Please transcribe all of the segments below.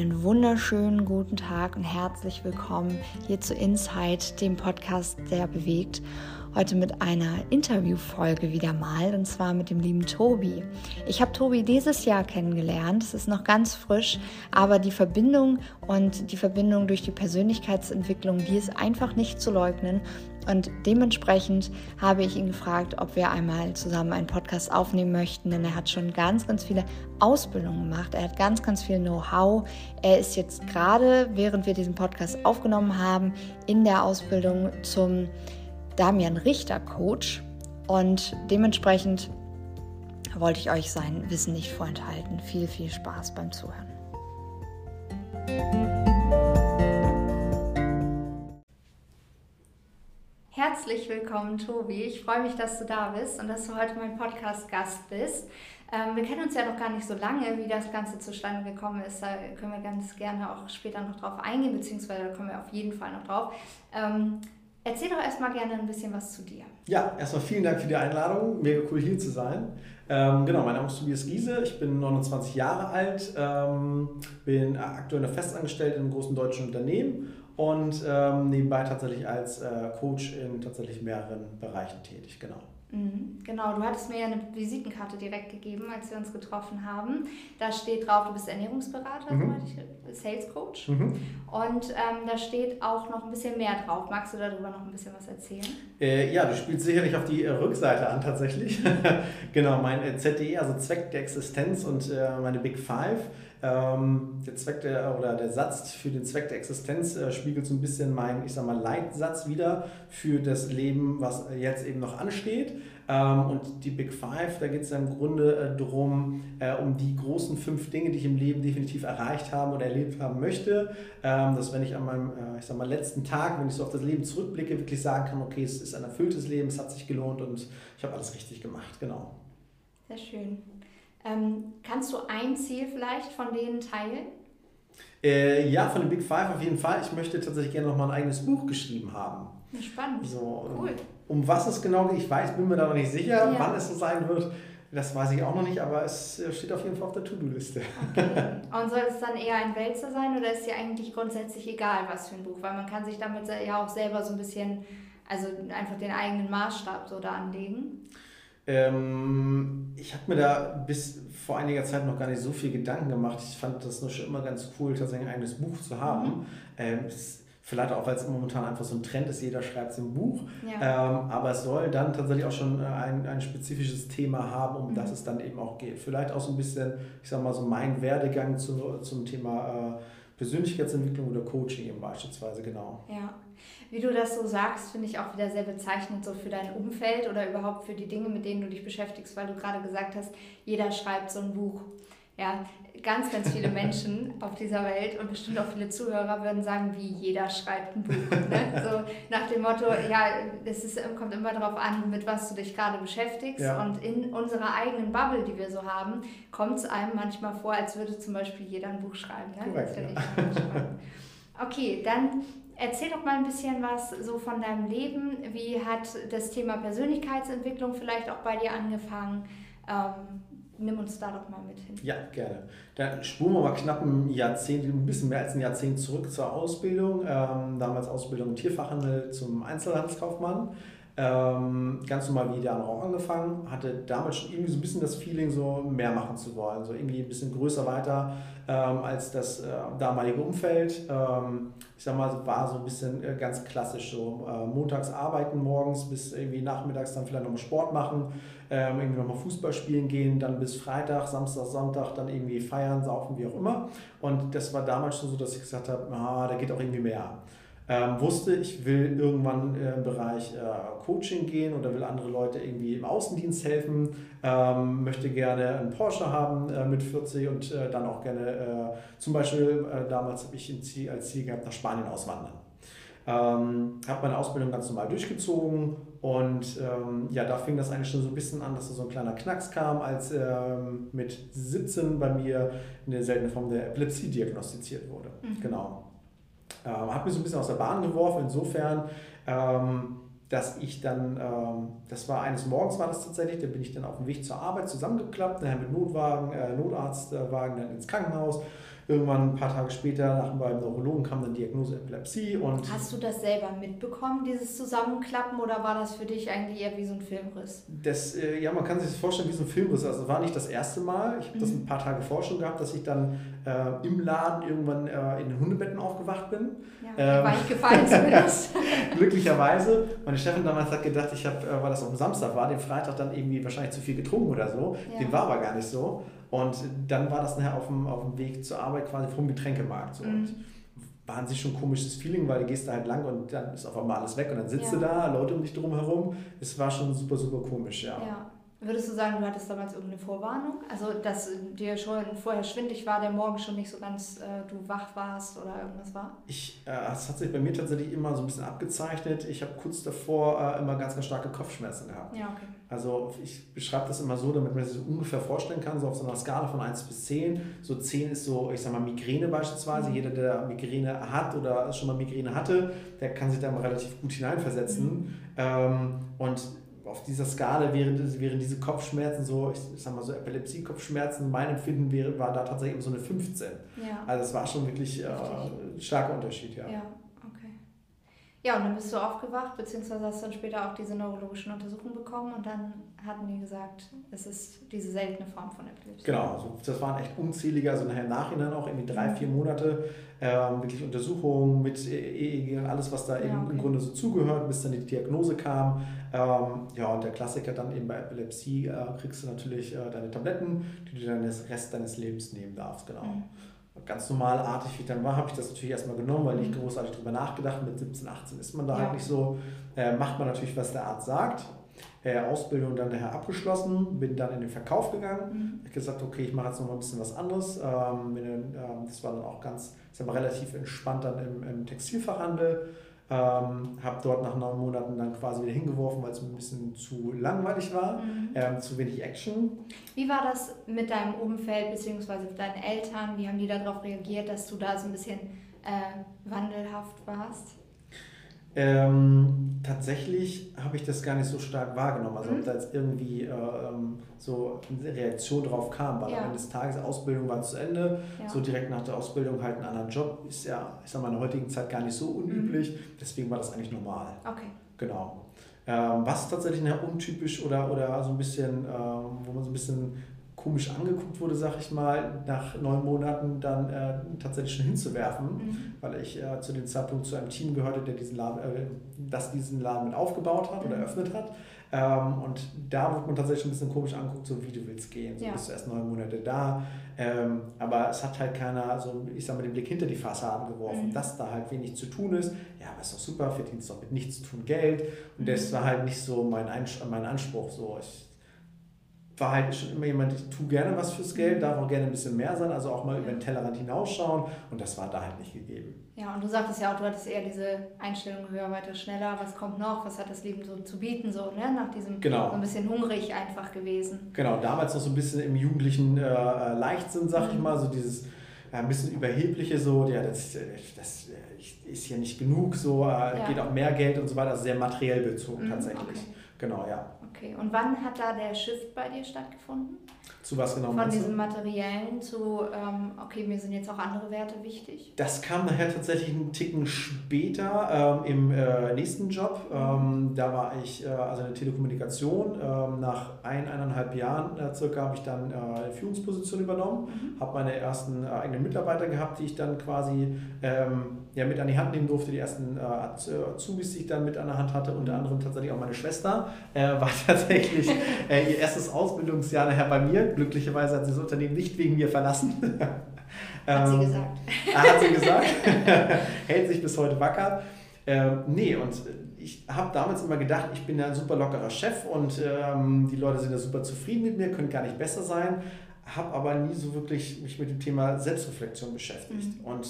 Einen wunderschönen guten Tag und herzlich willkommen hier zu Insight, dem Podcast, der bewegt. Heute mit einer Interviewfolge wieder mal und zwar mit dem lieben Tobi. Ich habe Tobi dieses Jahr kennengelernt. Es ist noch ganz frisch, aber die Verbindung und die Verbindung durch die Persönlichkeitsentwicklung, die ist einfach nicht zu leugnen. Und dementsprechend habe ich ihn gefragt, ob wir einmal zusammen einen Podcast aufnehmen möchten, denn er hat schon ganz, ganz viele Ausbildungen gemacht. Er hat ganz, ganz viel Know-how. Er ist jetzt gerade, während wir diesen Podcast aufgenommen haben, in der Ausbildung zum Damian Richter Coach. Und dementsprechend wollte ich euch sein Wissen nicht vorenthalten. Viel, viel Spaß beim Zuhören. Herzlich willkommen, Tobi. Ich freue mich, dass du da bist und dass du heute mein Podcast-Gast bist. Ähm, wir kennen uns ja noch gar nicht so lange, wie das Ganze zustande gekommen ist. Da können wir ganz gerne auch später noch drauf eingehen, beziehungsweise da kommen wir auf jeden Fall noch drauf. Ähm, erzähl doch erstmal gerne ein bisschen was zu dir. Ja, erstmal vielen Dank für die Einladung. Mega cool hier zu sein. Ähm, genau, mein Name ist Tobias Giese, ich bin 29 Jahre alt, ähm, bin aktuell noch festangestellt in einem großen deutschen Unternehmen und ähm, nebenbei tatsächlich als äh, Coach in tatsächlich mehreren Bereichen tätig, genau. Mhm, genau, du hattest mir ja eine Visitenkarte direkt gegeben, als wir uns getroffen haben. Da steht drauf, du bist Ernährungsberater, mhm. Sales Coach. Mhm. Und ähm, da steht auch noch ein bisschen mehr drauf. Magst du darüber noch ein bisschen was erzählen? Äh, ja, du spielst sicherlich auf die äh, Rückseite an tatsächlich. genau, mein äh, ZDE, also Zweck der Existenz und äh, meine Big Five. Ähm, der Zweck der, oder der Satz für den Zweck der Existenz äh, spiegelt so ein bisschen meinen, ich sag mal, Leitsatz wieder für das Leben, was jetzt eben noch ansteht. Ähm, und die Big Five, da geht es ja im Grunde äh, darum, äh, um die großen fünf Dinge, die ich im Leben definitiv erreicht haben oder erlebt haben möchte. Ähm, dass wenn ich an meinem, äh, ich sag mal, letzten Tag, wenn ich so auf das Leben zurückblicke, wirklich sagen kann, okay, es ist ein erfülltes Leben, es hat sich gelohnt und ich habe alles richtig gemacht. Genau. Sehr schön. Ähm, kannst du ein Ziel vielleicht von denen teilen? Äh, ja, von den Big Five auf jeden Fall. Ich möchte tatsächlich gerne noch mal ein eigenes Buch geschrieben haben. Spannend. So, cool. Um, um was es genau geht, ich weiß, bin mir da noch nicht sicher, ja. wann es so sein wird. Das weiß ich auch noch nicht, aber es steht auf jeden Fall auf der To-Do-Liste. Okay. Und soll es dann eher ein Wälzer sein oder ist dir eigentlich grundsätzlich egal, was für ein Buch? Weil man kann sich damit ja auch selber so ein bisschen, also einfach den eigenen Maßstab so da anlegen. Ähm, ich habe mir da bis vor einiger Zeit noch gar nicht so viel Gedanken gemacht. Ich fand das nur schon immer ganz cool, tatsächlich ein eigenes Buch zu haben. Mhm. Ähm, vielleicht auch, weil es momentan einfach so ein Trend ist, jeder schreibt ein Buch. Ja. Ähm, aber es soll dann tatsächlich auch schon ein, ein spezifisches Thema haben, um mhm. das es dann eben auch geht. Vielleicht auch so ein bisschen, ich sag mal, so mein Werdegang zu, zum Thema äh, Persönlichkeitsentwicklung oder Coaching eben beispielsweise, genau. Ja. Wie du das so sagst, finde ich auch wieder sehr bezeichnend so für dein Umfeld oder überhaupt für die Dinge, mit denen du dich beschäftigst, weil du gerade gesagt hast, jeder schreibt so ein Buch. Ja, ganz, ganz viele Menschen auf dieser Welt und bestimmt auch viele Zuhörer würden sagen, wie jeder schreibt ein Buch. Ne? So nach dem Motto, ja, es ist, kommt immer darauf an, mit was du dich gerade beschäftigst. Ja. Und in unserer eigenen Bubble, die wir so haben, kommt es einem manchmal vor, als würde zum Beispiel jeder ein Buch schreiben. Ne? Korrekt, ja. Okay, dann Erzähl doch mal ein bisschen was so von deinem Leben. Wie hat das Thema Persönlichkeitsentwicklung vielleicht auch bei dir angefangen? Ähm, nimm uns da doch mal mit hin. Ja, gerne. Dann spuren wir mal knapp ein Jahrzehnt, ein bisschen mehr als ein Jahrzehnt zurück zur Ausbildung. Ähm, damals Ausbildung im Tierfachhandel zum Einzelhandelskaufmann. Ähm, ganz normal wie andere auch angefangen, hatte damals schon irgendwie so ein bisschen das Feeling, so mehr machen zu wollen, so irgendwie ein bisschen größer weiter ähm, als das äh, damalige Umfeld. Ähm, ich sag mal, war so ein bisschen äh, ganz klassisch, so äh, montags arbeiten morgens bis irgendwie nachmittags dann vielleicht nochmal Sport machen, ähm, irgendwie nochmal Fußball spielen gehen, dann bis Freitag, Samstag, Sonntag dann irgendwie feiern, saufen, wie auch immer. Und das war damals schon so, dass ich gesagt habe, ah, da geht auch irgendwie mehr. Ähm, wusste, ich will irgendwann äh, im Bereich äh, Coaching gehen oder will andere Leute irgendwie im Außendienst helfen, ähm, möchte gerne einen Porsche haben äh, mit 40 und äh, dann auch gerne, äh, zum Beispiel damals habe ich Ziel, als Ziel gehabt, nach Spanien auswandern. Ähm, habe meine Ausbildung ganz normal durchgezogen und ähm, ja, da fing das eigentlich schon so ein bisschen an, dass da so ein kleiner Knacks kam, als ähm, mit 17 bei mir eine seltene Form der Epilepsie diagnostiziert wurde. Mhm. Genau. Ähm, hat mich so ein bisschen aus der Bahn geworfen, insofern, ähm, dass ich dann, ähm, das war eines Morgens war das tatsächlich, da bin ich dann auf dem Weg zur Arbeit zusammengeklappt, dann mit Notwagen, äh, Notarztwagen dann ins Krankenhaus, Irgendwann ein paar Tage später, nach beim Neurologen, kam dann Diagnose Epilepsie. Und Hast du das selber mitbekommen, dieses Zusammenklappen, oder war das für dich eigentlich eher wie so ein Filmriss? Das, äh, ja, man kann sich das vorstellen wie so ein Filmriss. Also war nicht das erste Mal. Ich habe mhm. das ein paar Tage vorher schon gehabt, dass ich dann äh, im Laden irgendwann äh, in den Hundebetten aufgewacht bin. Ja, ähm, war ich gefallen zumindest. glücklicherweise. Meine Chefin damals hat gedacht, ich habe, äh, weil das auf dem Samstag war, den Freitag dann irgendwie wahrscheinlich zu viel getrunken oder so. Ja. Dem war aber gar nicht so. Und dann war das nachher auf dem, auf dem Weg zur Arbeit quasi vom Getränkemarkt. So. Mhm. Und war an sich schon ein komisches Feeling, weil du gehst da halt lang und dann ist auf einmal alles weg und dann sitzt ja. du da, Leute um dich drum herum. Es war schon super, super komisch, ja. ja. Würdest du sagen, du hattest damals irgendeine Vorwarnung? Also, dass dir schon vorher schwindig war, der Morgen schon nicht so ganz, äh, du wach warst oder irgendwas war? Ich, äh, es hat sich bei mir tatsächlich immer so ein bisschen abgezeichnet. Ich habe kurz davor äh, immer ganz, ganz starke Kopfschmerzen gehabt. Ja, okay. Also, ich beschreibe das immer so, damit man sich so ungefähr vorstellen kann, so auf so einer Skala von 1 bis 10. So 10 ist so, ich sag mal, Migräne beispielsweise. Mhm. Jeder, der Migräne hat oder schon mal Migräne hatte, der kann sich da mal relativ gut hineinversetzen. Mhm. Ähm, und auf dieser Skala wären, wären diese Kopfschmerzen so, ich, ich sag mal so Epilepsie-Kopfschmerzen, mein Empfinden wäre, war da tatsächlich so eine 15. Ja. Also es war schon wirklich äh, ein starker Unterschied, ja. ja. Ja, und dann bist du aufgewacht, beziehungsweise hast dann später auch diese neurologischen Untersuchungen bekommen und dann hatten die gesagt, es ist diese seltene Form von Epilepsie. Genau, also das waren echt unzählige, also nachher im Nachhinein auch irgendwie drei, vier Monate ähm, wirklich Untersuchungen mit EEG und alles, was da ja, eben okay. im Grunde so zugehört, bis dann die Diagnose kam. Ähm, ja, und der Klassiker dann eben bei Epilepsie äh, kriegst du natürlich äh, deine Tabletten, die du dann den Rest deines Lebens nehmen darfst, genau. Mhm ganz normalartig, wie ich dann war, habe ich das natürlich erstmal genommen, weil nicht mhm. großartig darüber nachgedacht. Mit 17, 18 ist man da ja. halt nicht so. Äh, macht man natürlich, was der Arzt sagt. Äh, Ausbildung dann daher abgeschlossen, bin dann in den Verkauf gegangen. Mhm. Ich gesagt, okay, ich mache jetzt noch mal ein bisschen was anderes. Ähm, bin, ähm, das war dann auch ganz, ist aber relativ entspannt dann im, im Textilfachhandel ähm, habe dort nach neun Monaten dann quasi wieder hingeworfen, weil es mir ein bisschen zu langweilig war, mhm. ähm, zu wenig Action. Wie war das mit deinem Umfeld bzw. deinen Eltern? Wie haben die darauf reagiert, dass du da so ein bisschen äh, wandelhaft warst? Ähm, tatsächlich habe ich das gar nicht so stark wahrgenommen. Also, mhm. ob da jetzt irgendwie äh, ähm, so eine Reaktion drauf kam, weil ja. am Ende des Tages Ausbildung war zu Ende. Ja. So direkt nach der Ausbildung halt einen anderen Job ist ja, ich sag mal, in der heutigen Zeit gar nicht so unüblich. Mhm. Deswegen war das eigentlich normal. Okay. Genau. Ähm, was tatsächlich untypisch oder, oder so ein bisschen, ähm, wo man so ein bisschen komisch angeguckt wurde, sag ich mal, nach neun Monaten dann äh, tatsächlich schon hinzuwerfen, mhm. weil ich äh, zu dem Zeitpunkt zu einem Team gehörte, der diesen Laden, äh, das diesen Laden mit aufgebaut hat mhm. oder eröffnet hat. Ähm, und da wird man tatsächlich ein bisschen komisch anguckt, so wie du willst gehen. So ja. bist du erst neun Monate da. Ähm, aber es hat halt keiner so, ich sag mal, den Blick hinter die Fassaden geworfen, mhm. dass da halt wenig zu tun ist. Ja, aber ist doch super, verdienst doch mit nichts zu tun Geld. Und das mhm. war halt nicht so mein, mein Anspruch. So, ich, war halt schon immer jemand, ich tue gerne was fürs Geld, darf auch gerne ein bisschen mehr sein, also auch mal über den Tellerrand hinausschauen und das war da halt nicht gegeben. Ja, und du sagtest ja auch, du hattest eher diese Einstellung höher, weiter, schneller, was kommt noch, was hat das Leben so zu bieten, so ne? nach diesem genau. so ein bisschen hungrig einfach gewesen. Genau, damals noch so ein bisschen im jugendlichen äh, äh Leichtsinn, sag mhm. ich mal, so dieses äh, ein bisschen überhebliche, so, ja, das, das ist hier nicht genug, so, äh, ja. geht auch mehr Geld und so weiter, also sehr materiell bezogen mhm, tatsächlich. Okay. Genau, ja. Okay, und wann hat da der Shift bei dir stattgefunden? Zu was genau? Von diesem Materiellen zu, ähm, okay, mir sind jetzt auch andere Werte wichtig? Das kam nachher tatsächlich einen Ticken später ähm, im äh, nächsten Job. Ähm, da war ich, äh, also in der Telekommunikation. Ähm, nach ein, eineinhalb Jahren äh, circa habe ich dann äh, eine Führungsposition übernommen, mhm. habe meine ersten äh, eigenen Mitarbeiter gehabt, die ich dann quasi ähm, ja, mit an die Hand nehmen durfte. Die ersten äh, Azubis, die ich dann mit an der Hand hatte, unter anderem tatsächlich auch meine Schwester, war tatsächlich ihr erstes Ausbildungsjahr nachher bei mir Glücklicherweise hat sie das Unternehmen nicht wegen mir verlassen. Hat sie ähm, gesagt. Hat sie gesagt. Hält sich bis heute wacker. Ähm, nee, und ich habe damals immer gedacht, ich bin ja ein super lockerer Chef und ähm, die Leute sind ja super zufrieden mit mir, können gar nicht besser sein. Habe aber nie so wirklich mich mit dem Thema Selbstreflexion beschäftigt. Mhm. Und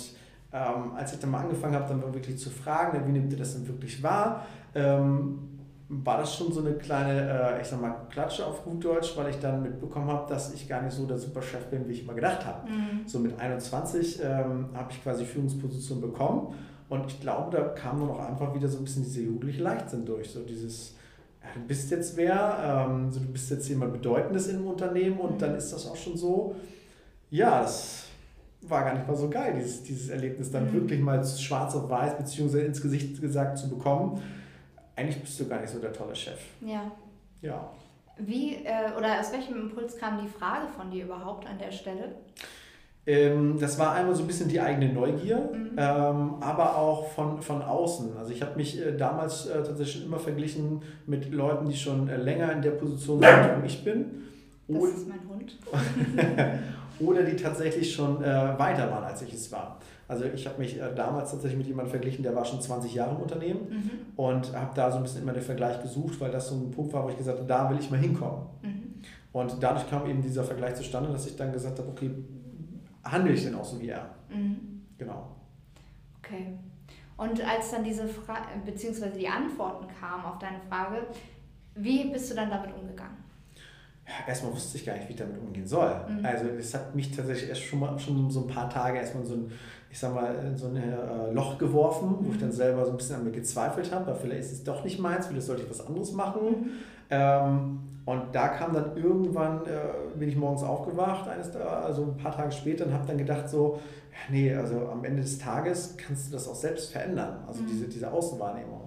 ähm, als ich dann mal angefangen habe, dann wirklich zu fragen, wie nimmt ihr das denn wirklich wahr? Ähm, war das schon so eine kleine, äh, ich sag mal, Klatsche auf gut Deutsch, weil ich dann mitbekommen habe, dass ich gar nicht so der Superchef bin, wie ich immer gedacht habe. Mhm. So mit 21 ähm, habe ich quasi Führungsposition bekommen und ich glaube, da kam nur noch einfach wieder so ein bisschen diese jugendliche Leichtsinn durch. So dieses, ja, du bist jetzt wer, ähm, so, du bist jetzt jemand Bedeutendes im Unternehmen und mhm. dann ist das auch schon so. Ja, das war gar nicht mal so geil, dieses, dieses Erlebnis dann mhm. wirklich mal schwarz auf weiß beziehungsweise ins Gesicht gesagt zu bekommen. Eigentlich bist du gar nicht so der tolle Chef. Ja. Ja. Wie äh, oder aus welchem Impuls kam die Frage von dir überhaupt an der Stelle? Ähm, das war einmal so ein bisschen die eigene Neugier, mhm. ähm, aber auch von, von außen. Also ich habe mich äh, damals äh, tatsächlich schon immer verglichen mit Leuten, die schon äh, länger in der Position sind, wo ich bin. Das ist mein Hund. oder die tatsächlich schon äh, weiter waren, als ich es war. Also ich habe mich äh, damals tatsächlich mit jemandem verglichen, der war schon 20 Jahre im Unternehmen mhm. und habe da so ein bisschen immer den Vergleich gesucht, weil das so ein Punkt war, wo ich gesagt habe, da will ich mal hinkommen. Mhm. Und dadurch kam eben dieser Vergleich zustande, dass ich dann gesagt habe, okay, handle ich denn auch so wie er? Mhm. Genau. Okay. Und als dann diese Frage, beziehungsweise die Antworten kamen auf deine Frage, wie bist du dann damit umgegangen? Erstmal wusste ich gar nicht, wie ich damit umgehen soll. Mhm. Also es hat mich tatsächlich erst schon mal schon so ein paar Tage erstmal so ein, ich sag mal, in so ein äh, Loch geworfen, wo ich dann mhm. selber so ein bisschen an mir gezweifelt habe, weil vielleicht ist es doch nicht meins, vielleicht sollte ich was anderes machen. Mhm. Ähm, und da kam dann irgendwann, äh, bin ich morgens aufgewacht, eines, also ein paar Tage später, und habe dann gedacht so, nee, also am Ende des Tages kannst du das auch selbst verändern, also mhm. diese, diese Außenwahrnehmung.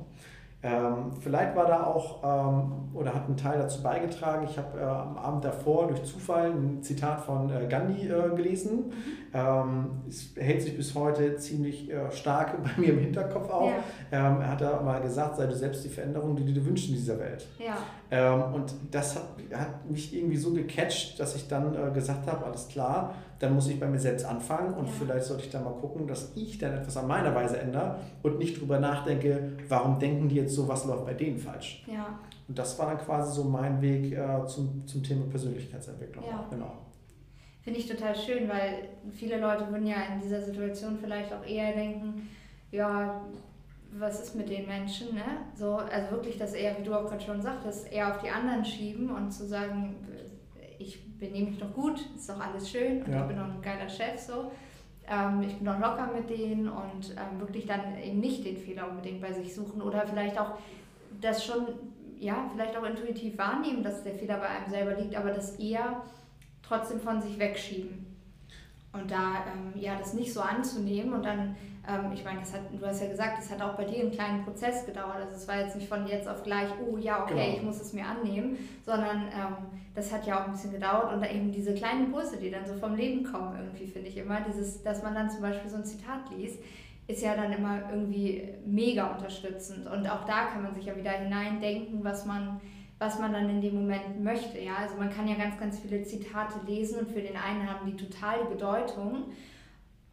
Ähm, vielleicht war da auch ähm, oder hat ein Teil dazu beigetragen. Ich habe äh, am Abend davor durch Zufall ein Zitat von äh, Gandhi äh, gelesen. Mhm. Ähm, es hält sich bis heute ziemlich äh, stark bei mir im Hinterkopf auch. Ja. Ähm, er hat da mal gesagt, sei du selbst die Veränderung, die du dir wünschst in dieser Welt. Ja. Ähm, und das hat, hat, mich irgendwie so gecatcht, dass ich dann äh, gesagt habe, alles klar, dann muss ich bei mir selbst anfangen und ja. vielleicht sollte ich dann mal gucken, dass ich dann etwas an meiner Weise ändere und nicht drüber nachdenke, warum denken die jetzt so, was läuft bei denen falsch. Ja. Und das war dann quasi so mein Weg äh, zum, zum Thema Persönlichkeitsentwicklung. Ja. Genau. Finde ich total schön, weil viele Leute würden ja in dieser Situation vielleicht auch eher denken, ja, was ist mit den Menschen, ne? So, also wirklich das eher, wie du auch gerade schon sagtest, eher auf die anderen schieben und zu sagen, ich benehme mich doch gut, ist doch alles schön und ja. ich bin doch ein geiler Chef so. Ähm, ich bin doch locker mit denen und ähm, wirklich dann eben nicht den Fehler unbedingt bei sich suchen oder vielleicht auch das schon, ja, vielleicht auch intuitiv wahrnehmen, dass der Fehler bei einem selber liegt, aber das eher trotzdem von sich wegschieben. Und da, ähm, ja, das nicht so anzunehmen und dann ähm, ich meine, das hat, du hast ja gesagt, es hat auch bei dir einen kleinen Prozess gedauert. Also es war jetzt nicht von jetzt auf gleich, oh ja, okay, genau. ich muss es mir annehmen, sondern ähm, das hat ja auch ein bisschen gedauert und da eben diese kleinen Impulse, die dann so vom Leben kommen, irgendwie finde ich immer, dieses, dass man dann zum Beispiel so ein Zitat liest, ist ja dann immer irgendwie mega unterstützend. Und auch da kann man sich ja wieder hineindenken, was man, was man dann in dem Moment möchte. Ja? Also man kann ja ganz, ganz viele Zitate lesen und für den einen haben die total Bedeutung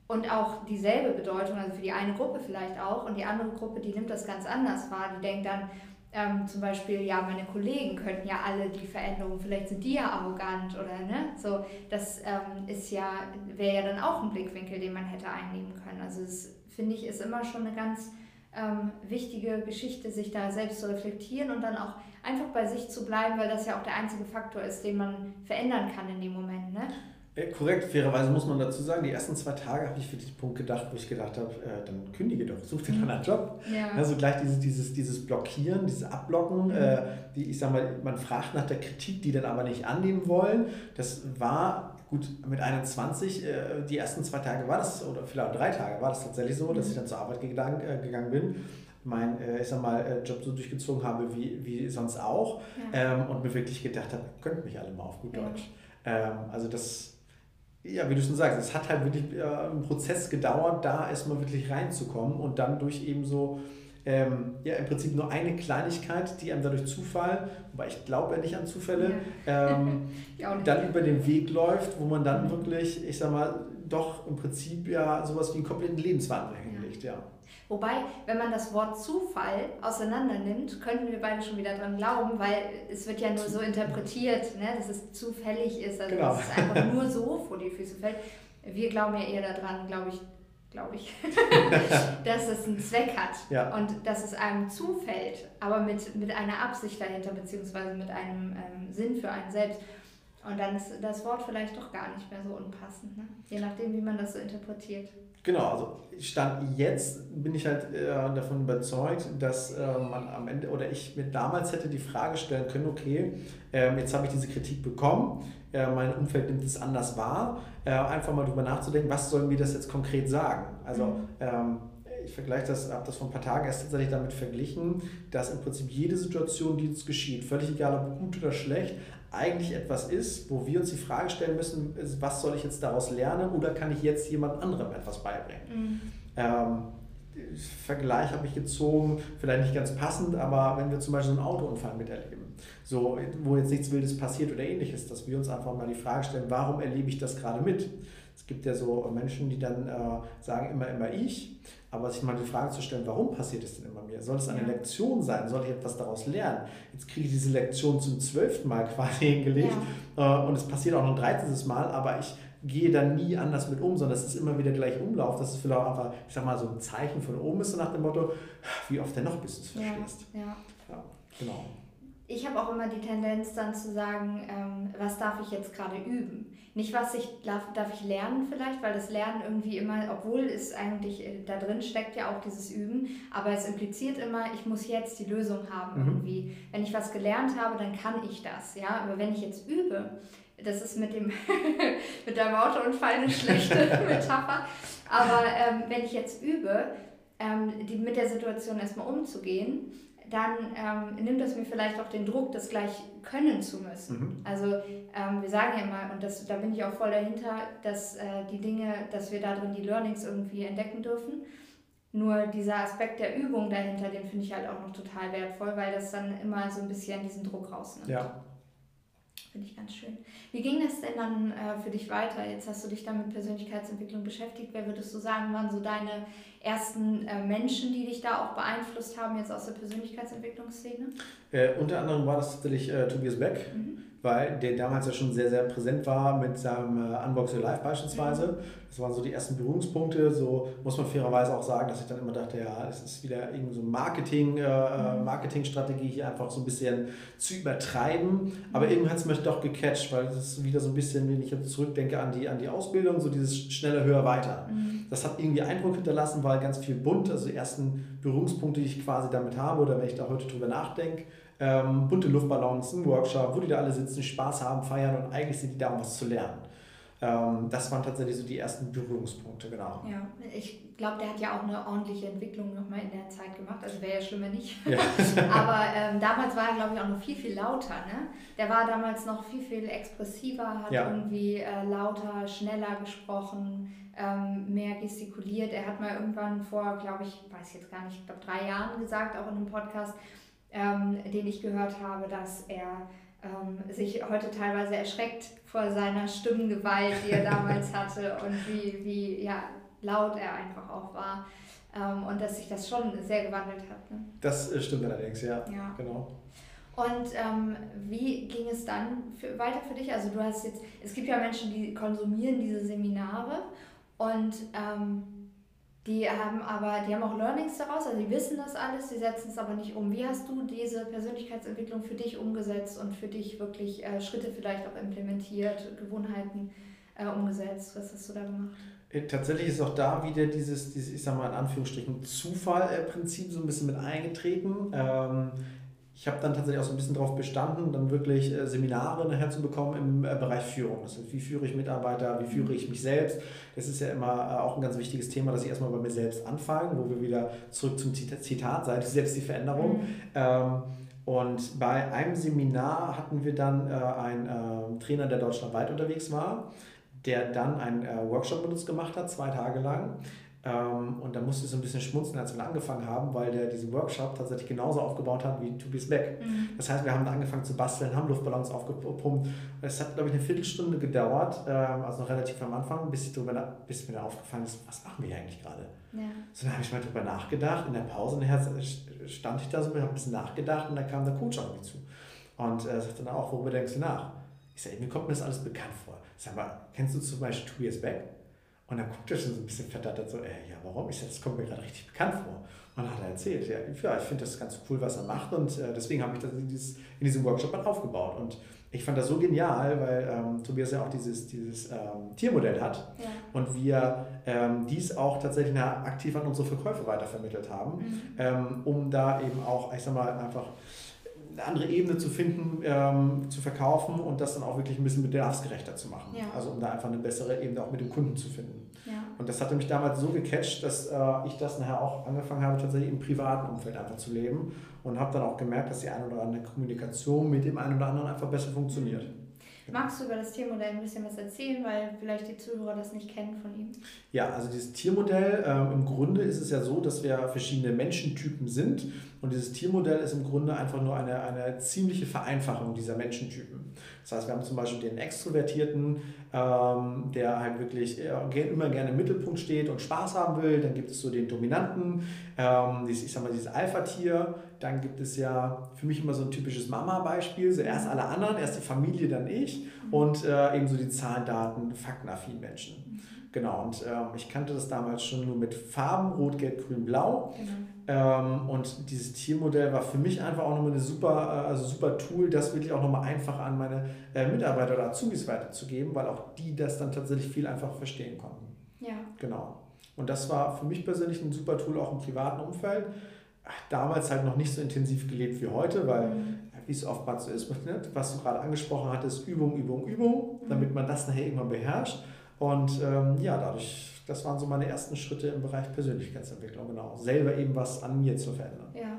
und auch dieselbe Bedeutung, also für die eine Gruppe vielleicht auch, und die andere Gruppe, die nimmt das ganz anders wahr. Die denkt dann ähm, zum Beispiel, ja, meine Kollegen könnten ja alle die Veränderungen, vielleicht sind die ja arrogant oder ne? So, das ähm, ist ja, wäre ja dann auch ein Blickwinkel, den man hätte einnehmen können. Also es finde ich ist immer schon eine ganz ähm, wichtige Geschichte, sich da selbst zu reflektieren und dann auch einfach bei sich zu bleiben, weil das ja auch der einzige Faktor ist, den man verändern kann in dem Moment. Ne? korrekt, fairerweise muss man dazu sagen, die ersten zwei Tage habe ich für diesen Punkt gedacht, wo ich gedacht habe, äh, dann kündige doch, such dir einen anderen Job. Ja. Also gleich dieses, dieses, dieses Blockieren, dieses Abblocken, mhm. äh, die, ich sag mal, man fragt nach der Kritik, die dann aber nicht annehmen wollen. Das war gut mit 21, äh, die ersten zwei Tage war das, oder vielleicht drei Tage war das tatsächlich so, dass mhm. ich dann zur Arbeit gegangen, äh, gegangen bin mein, äh, ich sag mal, äh, Job so durchgezogen habe wie, wie sonst auch ja. ähm, und mir wirklich gedacht habe, könnt mich alle mal auf gut Deutsch. Ja. Ähm, also das ja, wie du schon sagst, es hat halt wirklich äh, einen Prozess gedauert, da erstmal wirklich reinzukommen und dann durch eben so, ähm, ja, im Prinzip nur eine Kleinigkeit, die einem dadurch Zufall, wobei ich glaube ja nicht an Zufälle, ja. ähm, dann über den Weg läuft, wo man dann wirklich, ich sag mal, doch im Prinzip ja sowas wie einen kompletten Lebenswandel hinlegt, ja. Wobei, wenn man das Wort Zufall auseinander nimmt, könnten wir beide schon wieder dran glauben, weil es wird ja nur so interpretiert, ne, dass es zufällig ist, also genau. dass es einfach nur so vor die Füße fällt. Wir glauben ja eher daran, glaube ich, glaube ich, dass es einen Zweck hat ja. und dass es einem zufällt, aber mit, mit einer Absicht dahinter, beziehungsweise mit einem ähm, Sinn für einen selbst. Und dann ist das Wort vielleicht doch gar nicht mehr so unpassend, ne? je nachdem, wie man das so interpretiert. Genau, also Stand jetzt bin ich halt äh, davon überzeugt, dass äh, man am Ende oder ich mir damals hätte die Frage stellen können, okay, ähm, jetzt habe ich diese Kritik bekommen, äh, mein Umfeld nimmt es anders wahr, äh, einfach mal drüber nachzudenken, was sollen wir das jetzt konkret sagen? Also mhm. ähm, ich vergleiche das, habe das vor ein paar Tagen erst tatsächlich damit verglichen, dass im Prinzip jede Situation, die uns geschieht, völlig egal ob gut oder schlecht, eigentlich etwas ist, wo wir uns die Frage stellen müssen, was soll ich jetzt daraus lernen oder kann ich jetzt jemand anderem etwas beibringen? Mhm. Ähm, Vergleich habe ich gezogen, vielleicht nicht ganz passend, aber wenn wir zum Beispiel einen Autounfall miterleben, so, wo jetzt nichts Wildes passiert oder ähnliches, dass wir uns einfach mal die Frage stellen, warum erlebe ich das gerade mit? Es gibt ja so Menschen, die dann äh, sagen immer, immer ich, aber sich mal die Frage zu stellen, warum passiert es denn immer mir? Soll es eine ja. Lektion sein? Soll ich etwas daraus lernen? Jetzt kriege ich diese Lektion zum zwölften Mal quasi hingelegt ja. äh, und es passiert auch noch ein dreizehntes Mal, aber ich gehe da nie anders mit um, sondern es ist immer wieder gleich Umlauf. Das ist vielleicht auch einfach, ich sag mal, so ein Zeichen von oben ist so nach dem Motto, wie oft denn noch, bis du es verstehst. Ja, ja. ja genau. Ich habe auch immer die Tendenz dann zu sagen, ähm, was darf ich jetzt gerade üben? Nicht, was ich darf, darf ich lernen vielleicht, weil das Lernen irgendwie immer, obwohl es eigentlich äh, da drin steckt ja auch dieses Üben, aber es impliziert immer, ich muss jetzt die Lösung haben mhm. irgendwie. Wenn ich was gelernt habe, dann kann ich das, ja. Aber wenn ich jetzt übe, das ist mit, dem mit deinem Autounfall eine schlechte Metapher. Aber ähm, wenn ich jetzt übe, ähm, die, mit der Situation erstmal umzugehen, dann ähm, nimmt es mir vielleicht auch den Druck, das gleich können zu müssen. Mhm. Also ähm, wir sagen ja immer, und das, da bin ich auch voll dahinter, dass äh, die Dinge, dass wir darin die Learnings irgendwie entdecken dürfen. Nur dieser Aspekt der Übung dahinter, den finde ich halt auch noch total wertvoll, weil das dann immer so ein bisschen diesen Druck rausnimmt. Ja, Finde ich ganz schön. Wie ging das denn dann äh, für dich weiter? Jetzt hast du dich dann mit Persönlichkeitsentwicklung beschäftigt. Wer würdest du sagen, waren so deine ersten äh, Menschen, die dich da auch beeinflusst haben, jetzt aus der Persönlichkeitsentwicklungsszene? Äh, unter anderem war das tatsächlich äh, Tobias Beck. Mhm weil der damals ja schon sehr, sehr präsent war mit seinem äh, Unbox Your Life beispielsweise. Mhm. Das waren so die ersten Berührungspunkte. So muss man fairerweise auch sagen, dass ich dann immer dachte, ja, es ist wieder irgendwie so Marketing, äh, mhm. Marketingstrategie hier einfach so ein bisschen zu übertreiben. Aber mhm. irgendwann hat es mich doch gecatcht, weil das ist wieder so ein bisschen, wenn ich jetzt zurückdenke an die, an die Ausbildung, so dieses schneller, höher, weiter. Mhm. Das hat irgendwie Eindruck hinterlassen, weil ganz viel bunt, also die ersten Berührungspunkte, die ich quasi damit habe oder wenn ich da heute drüber nachdenke, ähm, bunte Luftballons, ein Workshop, wo die da alle sitzen, Spaß haben, feiern und eigentlich sind die da, um was zu lernen. Ähm, das waren tatsächlich so die ersten Berührungspunkte, genau. Ja, ich glaube, der hat ja auch eine ordentliche Entwicklung nochmal in der Zeit gemacht. Also wäre ja schlimmer nicht. Ja. Aber ähm, damals war er, glaube ich, auch noch viel, viel lauter. Ne? Der war damals noch viel, viel expressiver, hat ja. irgendwie äh, lauter, schneller gesprochen, ähm, mehr gestikuliert. Er hat mal irgendwann vor, glaube ich, weiß jetzt gar nicht, ich glaube drei Jahren gesagt, auch in einem Podcast, ähm, den ich gehört habe, dass er ähm, sich heute teilweise erschreckt vor seiner Stimmengewalt, die er damals hatte und wie, wie ja, laut er einfach auch war. Ähm, und dass sich das schon sehr gewandelt hat. Ne? Das äh, stimmt allerdings, ja. ja. Genau. Und ähm, wie ging es dann für, weiter für dich? Also du hast jetzt, es gibt ja Menschen, die konsumieren diese Seminare und ähm, die haben aber, die haben auch Learnings daraus, also die wissen das alles, die setzen es aber nicht um. Wie hast du diese Persönlichkeitsentwicklung für dich umgesetzt und für dich wirklich äh, Schritte vielleicht auch implementiert, Gewohnheiten äh, umgesetzt? Was hast du da gemacht? Äh, tatsächlich ist auch da wieder dieses, dieses ich sag mal in Anführungsstrichen, Zufallprinzip so ein bisschen mit eingetreten. Ähm, ich habe dann tatsächlich auch so ein bisschen darauf bestanden, dann wirklich äh, Seminare nachher zu bekommen im äh, Bereich Führung. Das heißt, wie führe ich Mitarbeiter, wie führe ich mich selbst. Das ist ja immer äh, auch ein ganz wichtiges Thema, dass ich erstmal bei mir selbst anfange, wo wir wieder zurück zum Zitat, sei selbst die Veränderung. Mhm. Ähm, und bei einem Seminar hatten wir dann einen Trainer, der deutschlandweit unterwegs war, der dann einen Workshop mit uns gemacht hat, zwei Tage lang und da musste ich so ein bisschen schmunzeln, als wir angefangen haben, weil der diesen Workshop tatsächlich genauso aufgebaut hat wie Tobias Beck. Mhm. Das heißt, wir haben angefangen zu basteln, haben Luftballons aufgepumpt. Es hat, glaube ich, eine Viertelstunde gedauert, ähm, also noch relativ am Anfang, bis, ich drüber, bis mir da aufgefallen ist, was machen wir hier eigentlich gerade? Ja. So, dann habe ich mal drüber nachgedacht. In der Pause nachher stand ich da so, habe ein bisschen nachgedacht und dann kam der Coach auf mich zu. Und äh, sagte dann auch, worüber denkst du nach? Ich sage, mir kommt mir das alles bekannt vor. Ich sage mal, kennst du zum Beispiel Tobias Beck? Und dann guckt er schon so ein bisschen verdattert so, äh, ja, warum? Ich sage, das kommt mir gerade richtig bekannt vor. Und dann hat er erzählt, ja, ja ich finde das ganz cool, was er macht und äh, deswegen habe ich das in, dieses, in diesem Workshop mal aufgebaut. Und ich fand das so genial, weil ähm, Tobias ja auch dieses, dieses ähm, Tiermodell hat ja. und wir ähm, dies auch tatsächlich aktiv an unsere Verkäufer weitervermittelt haben, mhm. Ähm, um da eben auch, ich sag mal, einfach eine andere Ebene zu finden, ähm, zu verkaufen und das dann auch wirklich ein bisschen bedarfsgerechter zu machen. Ja. Also um da einfach eine bessere Ebene auch mit dem Kunden zu finden. Und das hatte mich damals so gecatcht, dass äh, ich das nachher auch angefangen habe, tatsächlich im privaten Umfeld einfach zu leben und habe dann auch gemerkt, dass die eine oder andere Kommunikation mit dem einen oder anderen einfach besser funktioniert. Magst du über das Tiermodell ein bisschen was erzählen, weil vielleicht die Zuhörer das nicht kennen von ihm? Ja, also dieses Tiermodell, äh, im Grunde ist es ja so, dass wir verschiedene Menschentypen sind und dieses Tiermodell ist im Grunde einfach nur eine, eine ziemliche Vereinfachung dieser Menschentypen. Das heißt, wir haben zum Beispiel den Extrovertierten, ähm, der halt wirklich immer gerne im Mittelpunkt steht und Spaß haben will. Dann gibt es so den Dominanten, ähm, dieses, ich sag mal, dieses Alpha-Tier. Dann gibt es ja für mich immer so ein typisches Mama-Beispiel. So erst alle anderen, erst die Familie, dann ich. Und äh, eben so die Zahlen, Daten, faktenaffinen Menschen. Genau, und ähm, ich kannte das damals schon nur mit Farben, Rot, Gelb, Grün, Blau. Genau. Ähm, und dieses Tiermodell war für mich einfach auch nochmal eine super, äh, also super Tool, das wirklich auch nochmal einfach an meine äh, Mitarbeiter oder Azubis weiterzugeben, weil auch die das dann tatsächlich viel einfacher verstehen konnten. Ja. Genau. Und das war für mich persönlich ein super Tool auch im privaten Umfeld. Damals halt noch nicht so intensiv gelebt wie heute, weil, mhm. wie es oftmals so ist, ne, was du gerade angesprochen hattest, Übung, Übung, Übung, mhm. damit man das nachher irgendwann beherrscht. Und ähm, ja, dadurch, das waren so meine ersten Schritte im Bereich Persönlichkeitsentwicklung, genau. Selber eben was an mir zu verändern. Ja.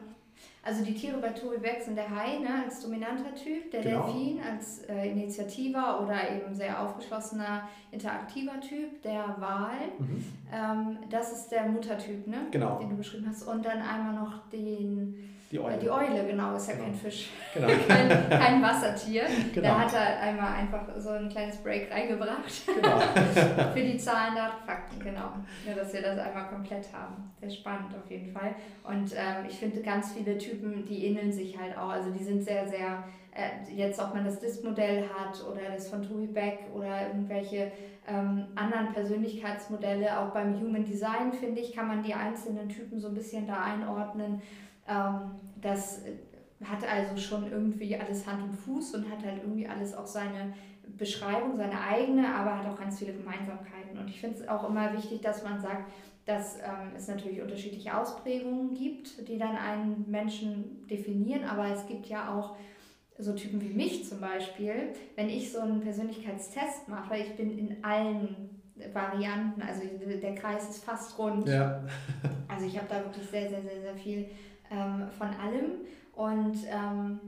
Also die Tiere bei Tobi Beck sind der Hai ne, als dominanter Typ, der genau. Delfin als äh, Initiativer oder eben sehr aufgeschlossener, interaktiver Typ, der Wal. Mhm. Ähm, das ist der Muttertyp, ne? Genau. den du beschrieben hast. Und dann einmal noch den die Eule. Die Eule, genau, ist ja genau. kein Fisch. Genau. kein, kein Wassertier. Genau. Da hat er einmal einfach so ein kleines Break reingebracht. Genau. Für die Zahlen, Daten, Fakten, genau. Ja, dass wir das einmal komplett haben. Sehr spannend auf jeden Fall. Und ähm, ich finde, ganz viele Typen, die ähneln sich halt auch. Also die sind sehr, sehr, äh, jetzt ob man das Disk-Modell hat oder das von Toby Beck oder irgendwelche ähm, anderen Persönlichkeitsmodelle, auch beim Human Design, finde ich, kann man die einzelnen Typen so ein bisschen da einordnen. Ähm, das hat also schon irgendwie alles Hand und Fuß und hat halt irgendwie alles auch seine Beschreibung, seine eigene, aber hat auch ganz viele Gemeinsamkeiten. Und ich finde es auch immer wichtig, dass man sagt, dass ähm, es natürlich unterschiedliche Ausprägungen gibt, die dann einen Menschen definieren, aber es gibt ja auch so Typen wie mich zum Beispiel. Wenn ich so einen Persönlichkeitstest mache, ich bin in allen Varianten, also der Kreis ist fast rund. Ja. also ich habe da wirklich sehr, sehr, sehr, sehr viel ähm, von allem. Und ähm,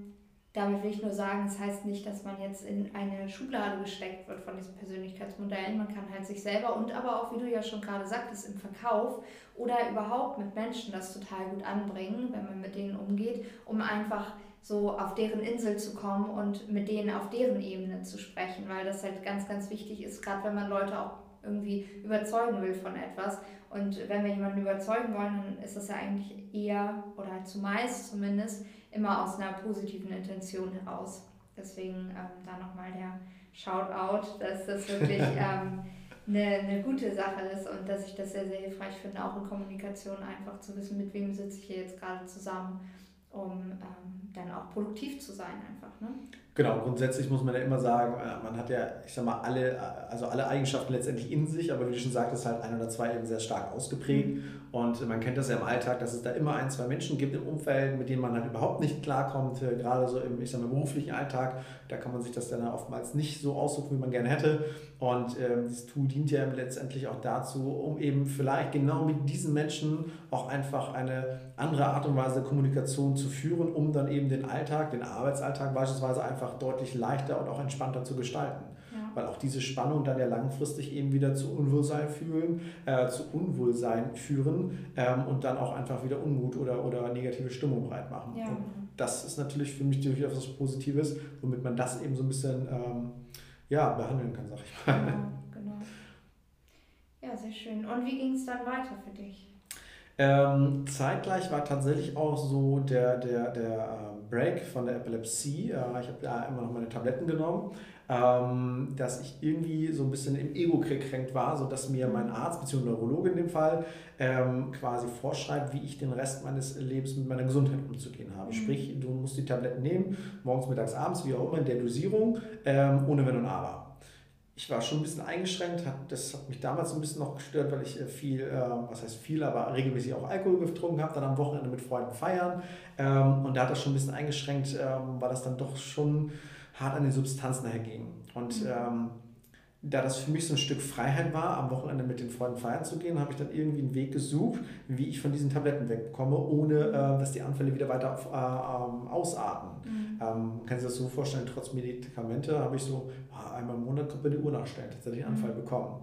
damit will ich nur sagen, es das heißt nicht, dass man jetzt in eine Schublade gesteckt wird von diesen Persönlichkeitsmodellen. Man kann halt sich selber und aber auch, wie du ja schon gerade sagtest, im Verkauf oder überhaupt mit Menschen das total gut anbringen, wenn man mit denen umgeht, um einfach so auf deren Insel zu kommen und mit denen auf deren Ebene zu sprechen, weil das halt ganz, ganz wichtig ist, gerade wenn man Leute auch irgendwie überzeugen will von etwas. Und wenn wir jemanden überzeugen wollen, dann ist das ja eigentlich eher oder zumeist zumindest immer aus einer positiven Intention heraus. Deswegen ähm, da nochmal der Shoutout, dass das wirklich ähm, eine, eine gute Sache ist und dass ich das sehr, sehr hilfreich finde, auch in Kommunikation einfach zu wissen, mit wem sitze ich hier jetzt gerade zusammen, um ähm, dann auch produktiv zu sein einfach. Ne? Genau, grundsätzlich muss man ja immer sagen, äh, man hat ja, ich sag mal, alle, also alle Eigenschaften letztendlich in sich, aber wie du schon sagtest, halt ein oder zwei eben sehr stark ausgeprägt. Mhm. Und man kennt das ja im Alltag, dass es da immer ein, zwei Menschen gibt im Umfeld, mit denen man halt überhaupt nicht klarkommt, äh, gerade so im, ich sag mal, beruflichen Alltag. Da kann man sich das dann oftmals nicht so aussuchen, wie man gerne hätte. Und ähm, dieses Tool dient ja letztendlich auch dazu, um eben vielleicht genau mit diesen Menschen auch einfach eine andere Art und Weise Kommunikation zu führen, um dann eben den Alltag, den Arbeitsalltag beispielsweise einfach einfach deutlich leichter und auch entspannter zu gestalten. Ja. Weil auch diese Spannung dann ja langfristig eben wieder zu Unwohlsein führen, äh, zu Unwohlsein führen ähm, und dann auch einfach wieder Unmut oder, oder negative Stimmung breit machen. Ja. das ist natürlich für mich durchaus was Positives, womit man das eben so ein bisschen ähm, ja, behandeln kann, sag ich mal. Genau, genau. Ja, sehr schön. Und wie ging es dann weiter für dich? Ähm, zeitgleich war tatsächlich auch so der, der, der äh, Break von der Epilepsie. Äh, ich habe da immer noch meine Tabletten genommen, ähm, dass ich irgendwie so ein bisschen im Ego gekränkt war, sodass mir mein Arzt bzw. Neurologe in dem Fall ähm, quasi vorschreibt, wie ich den Rest meines Lebens mit meiner Gesundheit umzugehen habe. Mhm. Sprich, du musst die Tabletten nehmen, morgens, mittags, abends, wie auch immer, in der Dosierung, ähm, ohne Wenn und Aber. Ich war schon ein bisschen eingeschränkt. Das hat mich damals ein bisschen noch gestört, weil ich äh, viel, äh, was heißt viel, aber regelmäßig auch Alkohol getrunken habe, dann am Wochenende mit Freunden feiern. Ähm, und da hat das schon ein bisschen eingeschränkt, ähm, weil das dann doch schon hart an die Substanzen herging. Und mhm. ähm, da das für mich so ein Stück Freiheit war, am Wochenende mit den Freunden feiern zu gehen, habe ich dann irgendwie einen Weg gesucht, wie ich von diesen Tabletten wegkomme, ohne äh, dass die Anfälle wieder weiter auf, äh, ähm, ausarten. Mhm. Ähm, kann sich das so vorstellen, trotz Medikamente habe ich so oh, einmal im Monat kommt mir die Uhr nachstellen, tatsächlich einen Anfall mhm. bekommen.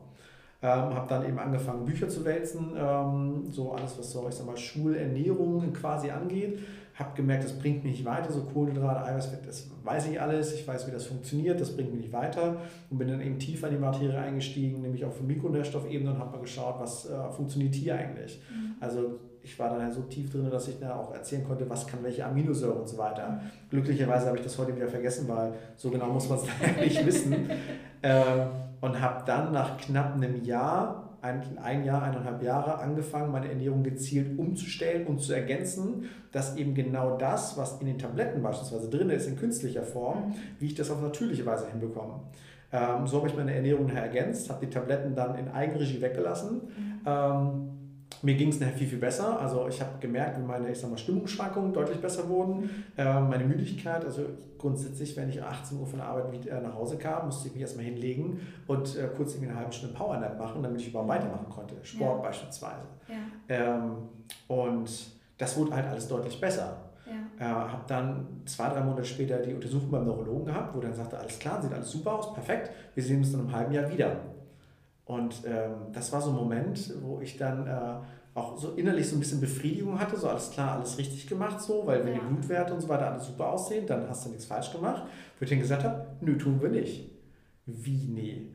Ähm, habe dann eben angefangen, Bücher zu wälzen, ähm, so alles, was so, ich sag mal, Schulernährung quasi angeht habe gemerkt, das bringt mich nicht weiter, so Kohlenhydrate, Eiweißfett, das weiß ich alles, ich weiß, wie das funktioniert, das bringt mich nicht weiter und bin dann eben tiefer in die Materie eingestiegen, nämlich auf Mikronährstoffebene und habe mal geschaut, was äh, funktioniert hier eigentlich. Mhm. Also ich war dann so tief drin, dass ich dann auch erzählen konnte, was kann welche Aminosäure und so weiter. Glücklicherweise habe ich das heute wieder vergessen, weil so genau muss man es nicht wissen. Äh, und habe dann nach knapp einem Jahr ein, ein Jahr, eineinhalb Jahre angefangen, meine Ernährung gezielt umzustellen und zu ergänzen, dass eben genau das, was in den Tabletten beispielsweise drin ist, in künstlicher Form, wie ich das auf natürliche Weise hinbekomme. Ähm, so habe ich meine Ernährung ergänzt, habe die Tabletten dann in Eigenregie weggelassen. Mhm. Ähm, mir ging es viel, viel besser. Also ich habe gemerkt, wie meine ich sag mal, Stimmungsschwankungen deutlich besser wurden. Mhm. Äh, meine Müdigkeit, also grundsätzlich, wenn ich 18 Uhr von der Arbeit wieder nach Hause kam, musste ich mich erstmal hinlegen und äh, kurz irgendwie eine halbe Stunde Powernap machen, damit ich überhaupt weitermachen konnte. Sport ja. beispielsweise. Ja. Ähm, und das wurde halt alles deutlich besser. Ja. Äh, habe dann zwei, drei Monate später die Untersuchung beim Neurologen gehabt, wo dann sagte, alles klar, sieht alles super aus, perfekt, wir sehen uns dann im halben Jahr wieder. Und ähm, das war so ein Moment, wo ich dann äh, auch so innerlich so ein bisschen Befriedigung hatte, so alles klar, alles richtig gemacht, so, weil wenn ja. die Blutwerte und so weiter alles super aussehen, dann hast du nichts falsch gemacht. Wo ich dann gesagt habe, nö, tun wir nicht. Wie, nee?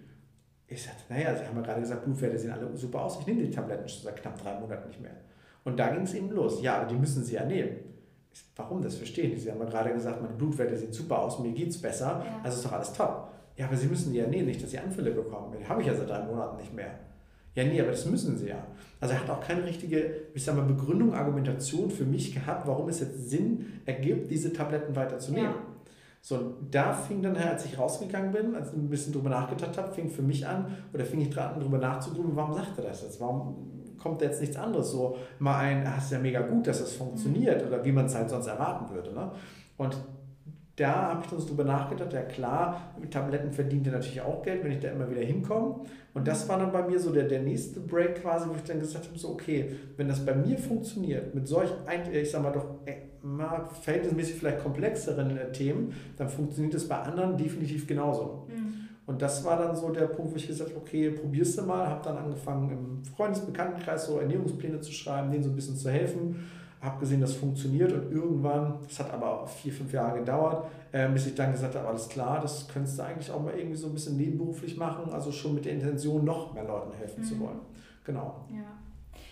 Ich sagte, naja, Sie haben ja gerade gesagt, Blutwerte sehen alle super aus, ich nehme die Tabletten schon seit knapp drei Monaten nicht mehr. Und da ging es eben los. Ja, aber die müssen Sie ja nehmen. Warum? Das verstehe ich nicht. Sie haben ja gerade gesagt, meine Blutwerte sehen super aus, mir geht es besser, ja. also ist doch alles top. Ja, aber Sie müssen die ja nehmen, nicht, dass Sie Anfälle bekommen. Die habe ich ja seit drei Monaten nicht mehr. Ja, nee, aber das müssen Sie ja. Also er hat auch keine richtige, ich sag mal, Begründung, Argumentation für mich gehabt, warum es jetzt Sinn ergibt, diese Tabletten weiterzunehmen. Ja. So, da fing dann, als ich rausgegangen bin, als ich ein bisschen drüber nachgedacht habe, fing für mich an, oder fing ich dran, drüber nachzugrüben, warum sagt er das jetzt? Warum kommt jetzt nichts anderes? So mal ein, ah, ist ja mega gut, dass das funktioniert, mhm. oder wie man es halt sonst erwarten würde. Ne? Und da habe ich dann so drüber nachgedacht, ja klar, mit Tabletten verdient er natürlich auch Geld, wenn ich da immer wieder hinkomme. Und das war dann bei mir so der, der nächste Break quasi, wo ich dann gesagt habe, so okay, wenn das bei mir funktioniert, mit solch, ein, ich sag mal doch, äh, mal verhältnismäßig vielleicht komplexeren äh, Themen, dann funktioniert es bei anderen definitiv genauso. Mhm. Und das war dann so der Punkt, wo ich gesagt habe, okay, probierst du mal, habe dann angefangen im Freundesbekanntenkreis so Ernährungspläne zu schreiben, denen so ein bisschen zu helfen habe gesehen, das funktioniert und irgendwann, das hat aber vier, fünf Jahre gedauert, äh, bis ich dann gesagt habe, alles klar, das könntest du eigentlich auch mal irgendwie so ein bisschen nebenberuflich machen, also schon mit der Intention, noch mehr Leuten helfen mhm. zu wollen. Genau. Ja.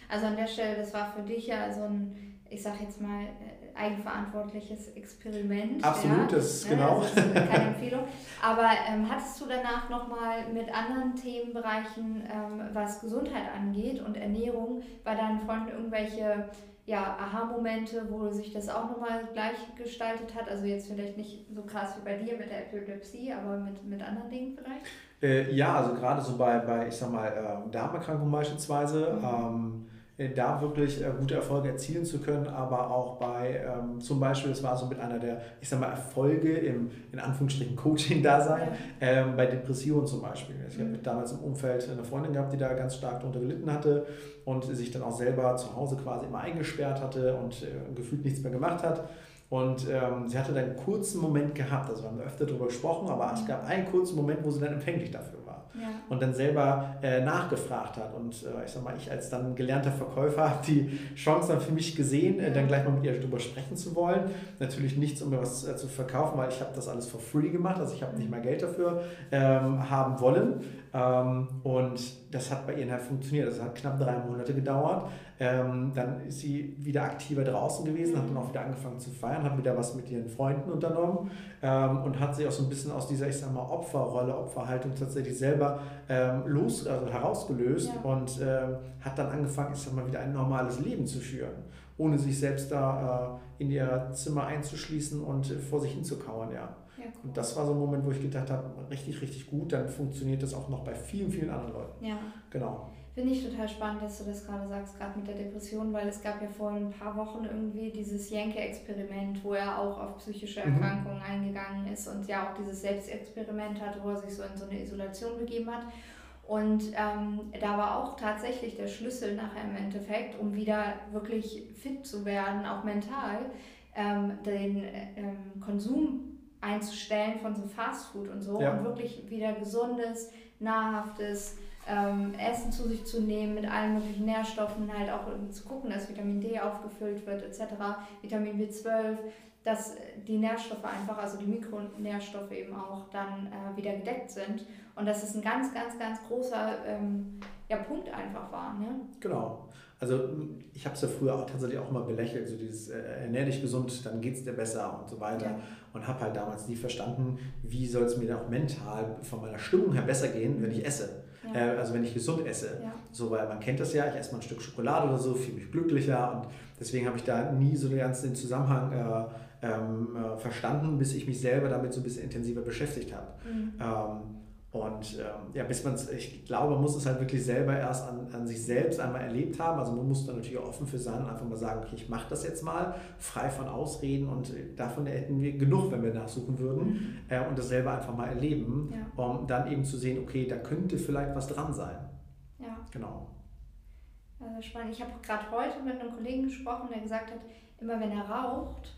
Also an der Stelle, das war für dich ja so ein, ich sag jetzt mal, äh, eigenverantwortliches Experiment. Absolut, ja? das ne, genau. Also keine Empfehlung. Aber ähm, hattest du danach nochmal mit anderen Themenbereichen, ähm, was Gesundheit angeht und Ernährung, bei deinen Freunden irgendwelche ja, Aha-Momente, wo sich das auch nochmal gleich gestaltet hat? Also jetzt vielleicht nicht so krass wie bei dir mit der Epilepsie, aber mit, mit anderen Dingen vielleicht? Äh, ja, also gerade so bei, bei ich sag mal, äh, Darmerkrankungen beispielsweise. Mhm. Ähm, äh, da wirklich äh, gute Erfolge erzielen zu können, aber auch bei ähm, zum Beispiel, das war so mit einer der, ich sag mal, Erfolge im, in Anführungsstrichen, Coaching-Dasein, ähm, bei Depressionen zum Beispiel. Ich mhm. habe damals im Umfeld eine Freundin gehabt, die da ganz stark darunter gelitten hatte und sich dann auch selber zu Hause quasi immer eingesperrt hatte und äh, gefühlt nichts mehr gemacht hat. Und ähm, sie hatte dann einen kurzen Moment gehabt, also wir haben öfter darüber gesprochen, aber es gab einen kurzen Moment, wo sie dann empfänglich dafür ja. und dann selber äh, nachgefragt hat. Und äh, ich sag mal, ich als dann gelernter Verkäufer habe die Chance dann für mich gesehen, äh, dann gleich mal mit ihr darüber sprechen zu wollen. Natürlich nichts, um mir was äh, zu verkaufen, weil ich habe das alles for free gemacht, also ich habe nicht mal Geld dafür ähm, haben wollen. Ähm, und das hat bei ihr halt funktioniert. Das hat knapp drei Monate gedauert. Ähm, dann ist sie wieder aktiver draußen gewesen, hat dann auch wieder angefangen zu feiern, hat wieder was mit ihren Freunden unternommen ähm, und hat sich auch so ein bisschen aus dieser, ich sag mal, Opferrolle, Opferhaltung tatsächlich selber los, also herausgelöst ja. und hat dann angefangen, ich sag mal, wieder ein normales Leben zu führen, ohne sich selbst da äh, in ihr Zimmer einzuschließen und äh, vor sich hinzukauern, ja. Ja, cool. Und das war so ein Moment, wo ich gedacht habe, richtig, richtig gut, dann funktioniert das auch noch bei vielen, vielen anderen Leuten. Ja. Genau. Finde ich total spannend, dass du das gerade sagst, gerade mit der Depression, weil es gab ja vor ein paar Wochen irgendwie dieses Jenke-Experiment, wo er auch auf psychische mhm. Erkrankungen mhm. eingegangen ist und ja auch dieses Selbstexperiment hatte, wo er sich so in so eine Isolation begeben hat. Und ähm, da war auch tatsächlich der Schlüssel nachher im Endeffekt, um wieder wirklich fit zu werden, auch mental, ähm, den ähm, Konsum einzustellen von so Fastfood und so ja. und wirklich wieder gesundes, nahrhaftes ähm, Essen zu sich zu nehmen mit allen möglichen Nährstoffen, halt auch zu gucken, dass Vitamin D aufgefüllt wird etc., Vitamin B12, dass die Nährstoffe einfach, also die Mikronährstoffe eben auch dann äh, wieder gedeckt sind und dass es ein ganz, ganz, ganz großer ähm, ja, Punkt einfach war. Ne? Genau. Also ich habe es ja früher auch tatsächlich auch immer belächelt, so dieses äh, ernähr dich gesund, dann geht es dir besser und so weiter. Ja. Und habe halt damals nie verstanden, wie soll es mir dann auch mental von meiner Stimmung her besser gehen, wenn ich esse. Ja. Äh, also wenn ich gesund esse. Ja. So, weil man kennt das ja, ich esse mal ein Stück Schokolade oder so, fühle mich glücklicher und deswegen habe ich da nie so ganz den Zusammenhang äh, ähm, äh, verstanden, bis ich mich selber damit so ein bisschen intensiver beschäftigt habe. Mhm. Ähm, und ähm, ja, bis man es, ich glaube, man muss es halt wirklich selber erst an, an sich selbst einmal erlebt haben. Also man muss da natürlich auch offen für sein und einfach mal sagen, okay, ich mache das jetzt mal, frei von Ausreden und davon hätten wir genug, wenn wir nachsuchen würden mhm. äh, und das selber einfach mal erleben, ja. um dann eben zu sehen, okay, da könnte vielleicht was dran sein. Ja. Genau. Also spannend. Ich habe gerade heute mit einem Kollegen gesprochen, der gesagt hat, immer wenn er raucht,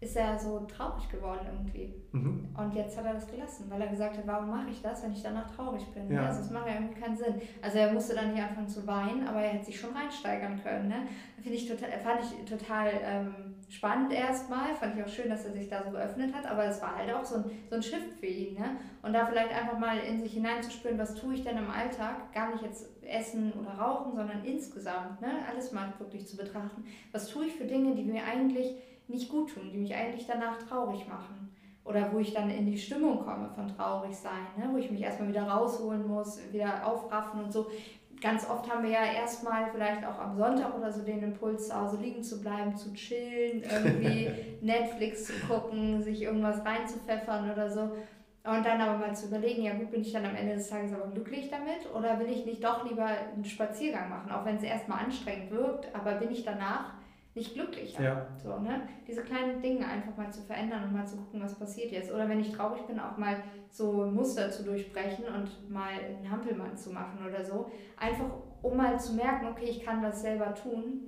ist er so traurig geworden irgendwie. Mhm. Und jetzt hat er das gelassen, weil er gesagt hat, warum mache ich das, wenn ich danach traurig bin? Ja. Also das macht ja irgendwie keinen Sinn. Also er musste dann nicht anfangen zu weinen, aber er hätte sich schon reinsteigern können. Ne? Finde ich total, fand ich total ähm, spannend erstmal. Fand ich auch schön, dass er sich da so geöffnet hat, aber es war halt auch so ein, so ein Shift für ihn. Ne? Und da vielleicht einfach mal in sich hineinzuspüren, was tue ich denn im Alltag? Gar nicht jetzt essen oder rauchen, sondern insgesamt. Ne? Alles mal wirklich zu betrachten. Was tue ich für Dinge, die mir eigentlich nicht gut tun, die mich eigentlich danach traurig machen. Oder wo ich dann in die Stimmung komme von traurig sein, ne? wo ich mich erstmal wieder rausholen muss, wieder aufraffen und so. Ganz oft haben wir ja erstmal vielleicht auch am Sonntag oder so den Impuls, zu Hause liegen zu bleiben, zu chillen, irgendwie Netflix zu gucken, sich irgendwas reinzupfeffern oder so. Und dann aber mal zu überlegen, ja gut, bin ich dann am Ende des Tages aber glücklich damit oder will ich nicht doch lieber einen Spaziergang machen, auch wenn es erstmal anstrengend wirkt, aber bin ich danach nicht glücklicher. Ja. So, ne? Diese kleinen Dinge einfach mal zu verändern und mal zu gucken, was passiert jetzt. Oder wenn ich traurig bin, auch mal so Muster zu durchbrechen und mal einen Hampelmann zu machen oder so. Einfach um mal zu merken, okay, ich kann das selber tun,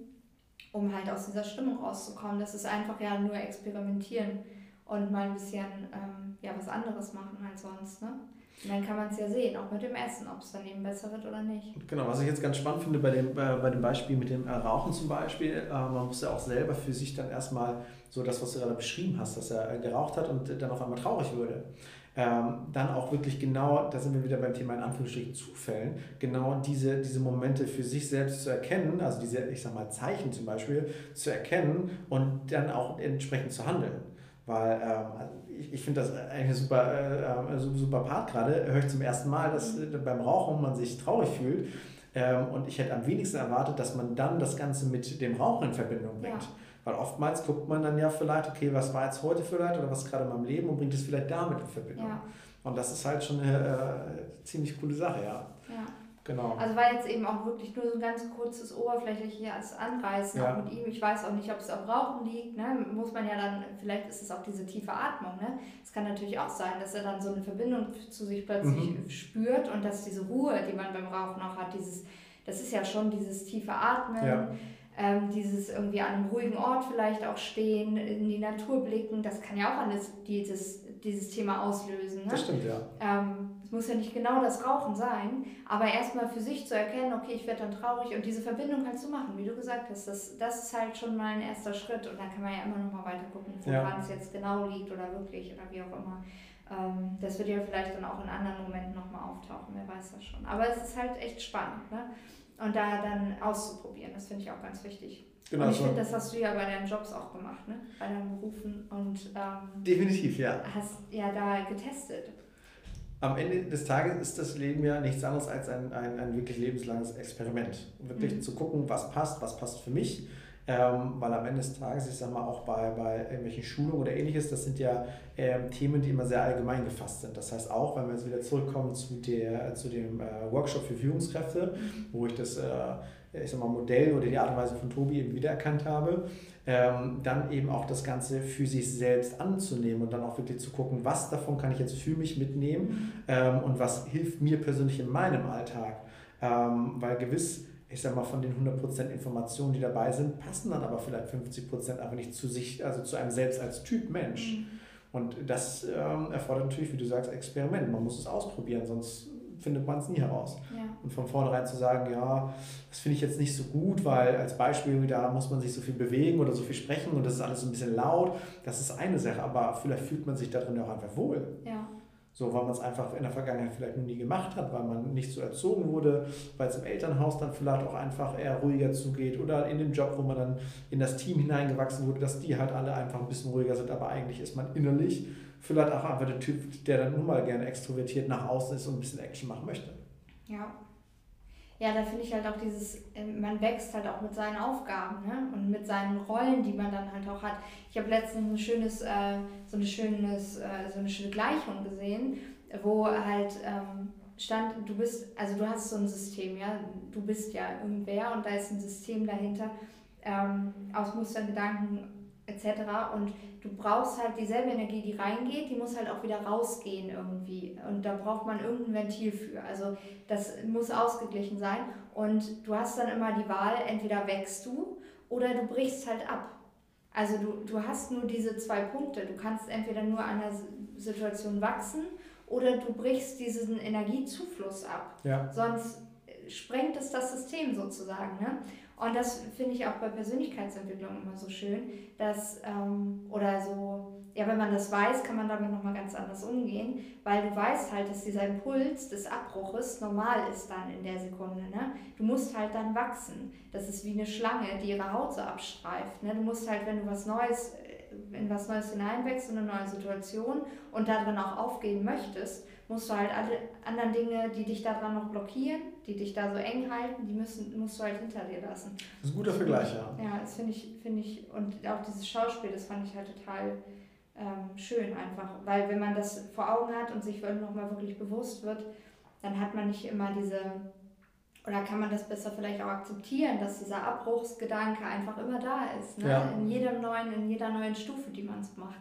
um halt aus dieser Stimmung rauszukommen. Das ist einfach ja nur experimentieren und mal ein bisschen ähm, ja, was anderes machen als sonst. Ne? Und dann kann man es ja sehen, auch mit dem Essen, ob es dann eben besser wird oder nicht. Genau, was ich jetzt ganz spannend finde bei dem, bei, bei dem Beispiel mit dem äh, Rauchen zum Beispiel, äh, man muss ja auch selber für sich dann erstmal so das, was du gerade beschrieben hast, dass er äh, geraucht hat und dann auf einmal traurig wurde. Ähm, dann auch wirklich genau, da sind wir wieder beim Thema in Anführungsstrichen Zufällen, genau diese, diese Momente für sich selbst zu erkennen, also diese, ich sag mal, Zeichen zum Beispiel zu erkennen und dann auch entsprechend zu handeln. Weil ähm, ich, ich finde das eigentlich ein super, äh, äh super Part gerade. Höre ich zum ersten Mal, dass äh, beim Rauchen man sich traurig fühlt. Ähm, und ich hätte am wenigsten erwartet, dass man dann das Ganze mit dem Rauchen in Verbindung bringt. Ja. Weil oftmals guckt man dann ja vielleicht, okay, was war jetzt heute vielleicht oder was ist gerade in meinem Leben und bringt es vielleicht damit in Verbindung. Ja. Und das ist halt schon eine äh, ziemlich coole Sache, ja. ja. Genau. Also war jetzt eben auch wirklich nur so ein ganz kurzes oberflächliches Anreißen ja. auch mit ihm. Ich weiß auch nicht, ob es am Rauchen liegt. Ne? Muss man ja dann, vielleicht ist es auch diese tiefe Atmung. Ne? Es kann natürlich auch sein, dass er dann so eine Verbindung zu sich plötzlich mhm. spürt und dass diese Ruhe, die man beim Rauchen auch hat, dieses, das ist ja schon dieses tiefe Atmen. Ja. Ähm, dieses irgendwie an einem ruhigen Ort vielleicht auch stehen, in die Natur blicken, das kann ja auch alles dieses, dieses Thema auslösen. Ne? Das stimmt, ja. Ähm, es muss ja nicht genau das Rauchen sein, aber erstmal für sich zu erkennen, okay, ich werde dann traurig und diese Verbindung halt zu machen, wie du gesagt hast, das, das ist halt schon mal ein erster Schritt und dann kann man ja immer noch mal weiter gucken, woran ja. es jetzt genau liegt oder wirklich oder wie auch immer. Ähm, das wird ja vielleicht dann auch in anderen Momenten nochmal auftauchen, wer weiß das schon. Aber es ist halt echt spannend, ne? Und da dann auszuprobieren, das finde ich auch ganz wichtig. Genau, und ich so. finde, das hast du ja bei deinen Jobs auch gemacht, ne? bei deinen Berufen. Und, ähm, Definitiv, ja. Hast ja da getestet am Ende des Tages ist das Leben ja nichts anderes als ein, ein, ein wirklich lebenslanges Experiment. Wirklich mhm. zu gucken, was passt, was passt für mich. ähm, weil am Ende des Tages, ich sage mal auch bei, bei irgendwelchen Schulungen oder ähnliches, das sind ja ähm, Themen, die immer sehr allgemein gefasst sind. Das heißt auch, wenn wir jetzt wieder zurückkommen zu, der, zu dem äh, Workshop für Führungskräfte, mhm. wo ich das äh, ich sag mal, Modell oder die Art und Weise von Tobi eben wiedererkannt habe, ähm, dann eben auch das Ganze für sich selbst anzunehmen und dann auch wirklich zu gucken, was davon kann ich jetzt für mich mitnehmen mhm. ähm, und was hilft mir persönlich in meinem Alltag. Ähm, weil gewiss, ich sag mal, von den 100% Informationen, die dabei sind, passen dann aber vielleicht 50% einfach nicht zu sich, also zu einem selbst als Typ Mensch. Mhm. Und das ähm, erfordert natürlich, wie du sagst, Experiment. Man muss es ausprobieren, sonst findet man es nie heraus. Ja. Und von vornherein zu sagen, ja, das finde ich jetzt nicht so gut, weil als Beispiel, da muss man sich so viel bewegen oder so viel sprechen und das ist alles so ein bisschen laut, das ist eine Sache, aber vielleicht fühlt man sich darin auch einfach wohl. Ja. So, weil man es einfach in der Vergangenheit vielleicht noch nie gemacht hat, weil man nicht so erzogen wurde, weil es im Elternhaus dann vielleicht auch einfach eher ruhiger zugeht oder in dem Job, wo man dann in das Team hineingewachsen wurde, dass die halt alle einfach ein bisschen ruhiger sind, aber eigentlich ist man innerlich vielleicht auch einfach der Typ, der dann nun mal gerne extrovertiert nach außen ist und ein bisschen Action machen möchte. Ja. Ja, da finde ich halt auch dieses, äh, man wächst halt auch mit seinen Aufgaben ne? und mit seinen Rollen, die man dann halt auch hat. Ich habe letztens ein schönes, äh, so, eine schönes, äh, so eine schöne Gleichung gesehen, wo halt ähm, stand, du bist, also du hast so ein System, ja, du bist ja irgendwer und da ist ein System dahinter ähm, aus Mustern, Gedanken etc. Und du brauchst halt dieselbe Energie, die reingeht, die muss halt auch wieder rausgehen irgendwie. Und da braucht man irgendein Ventil für. Also das muss ausgeglichen sein. Und du hast dann immer die Wahl, entweder wächst du oder du brichst halt ab. Also du, du hast nur diese zwei Punkte. Du kannst entweder nur an der Situation wachsen oder du brichst diesen Energiezufluss ab. Ja. Sonst sprengt es das System sozusagen. Ne? Und das finde ich auch bei Persönlichkeitsentwicklung immer so schön, dass, ähm, oder so, ja, wenn man das weiß, kann man damit nochmal ganz anders umgehen, weil du weißt halt, dass dieser Impuls des Abbruches normal ist dann in der Sekunde. Ne? Du musst halt dann wachsen. Das ist wie eine Schlange, die ihre Haut so abstreift. Ne? Du musst halt, wenn du was Neues, äh, in was Neues hineinwächst, in eine neue Situation und darin auch aufgehen möchtest, musst du halt alle anderen Dinge, die dich daran noch blockieren, die dich da so eng halten, die müssen, musst du halt hinter dir lassen. Das ist ein guter Vergleich, ja. Ja, das finde ich, finde ich, und auch dieses Schauspiel, das fand ich halt total ähm, schön einfach, weil wenn man das vor Augen hat und sich nochmal wirklich bewusst wird, dann hat man nicht immer diese, oder kann man das besser vielleicht auch akzeptieren, dass dieser Abbruchsgedanke einfach immer da ist, ne? Ja. in jedem neuen, in jeder neuen Stufe, die man es macht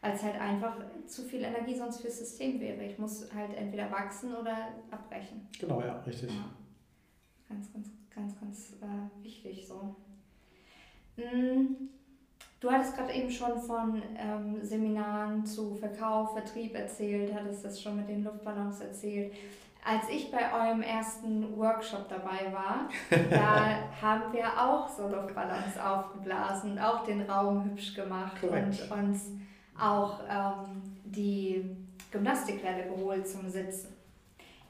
weil es halt einfach zu viel Energie sonst fürs System wäre. Ich muss halt entweder wachsen oder abbrechen. Genau, ja, richtig. Ja. Ganz, ganz, ganz, ganz äh, wichtig so. Hm. Du hattest gerade eben schon von ähm, Seminaren zu Verkauf, Vertrieb erzählt, hattest das schon mit den Luftballons erzählt. Als ich bei eurem ersten Workshop dabei war, da haben wir auch so Luftballons aufgeblasen und auch den Raum hübsch gemacht Korrekt. und uns auch ähm, die Gymnastikwelle geholt zum Sitzen.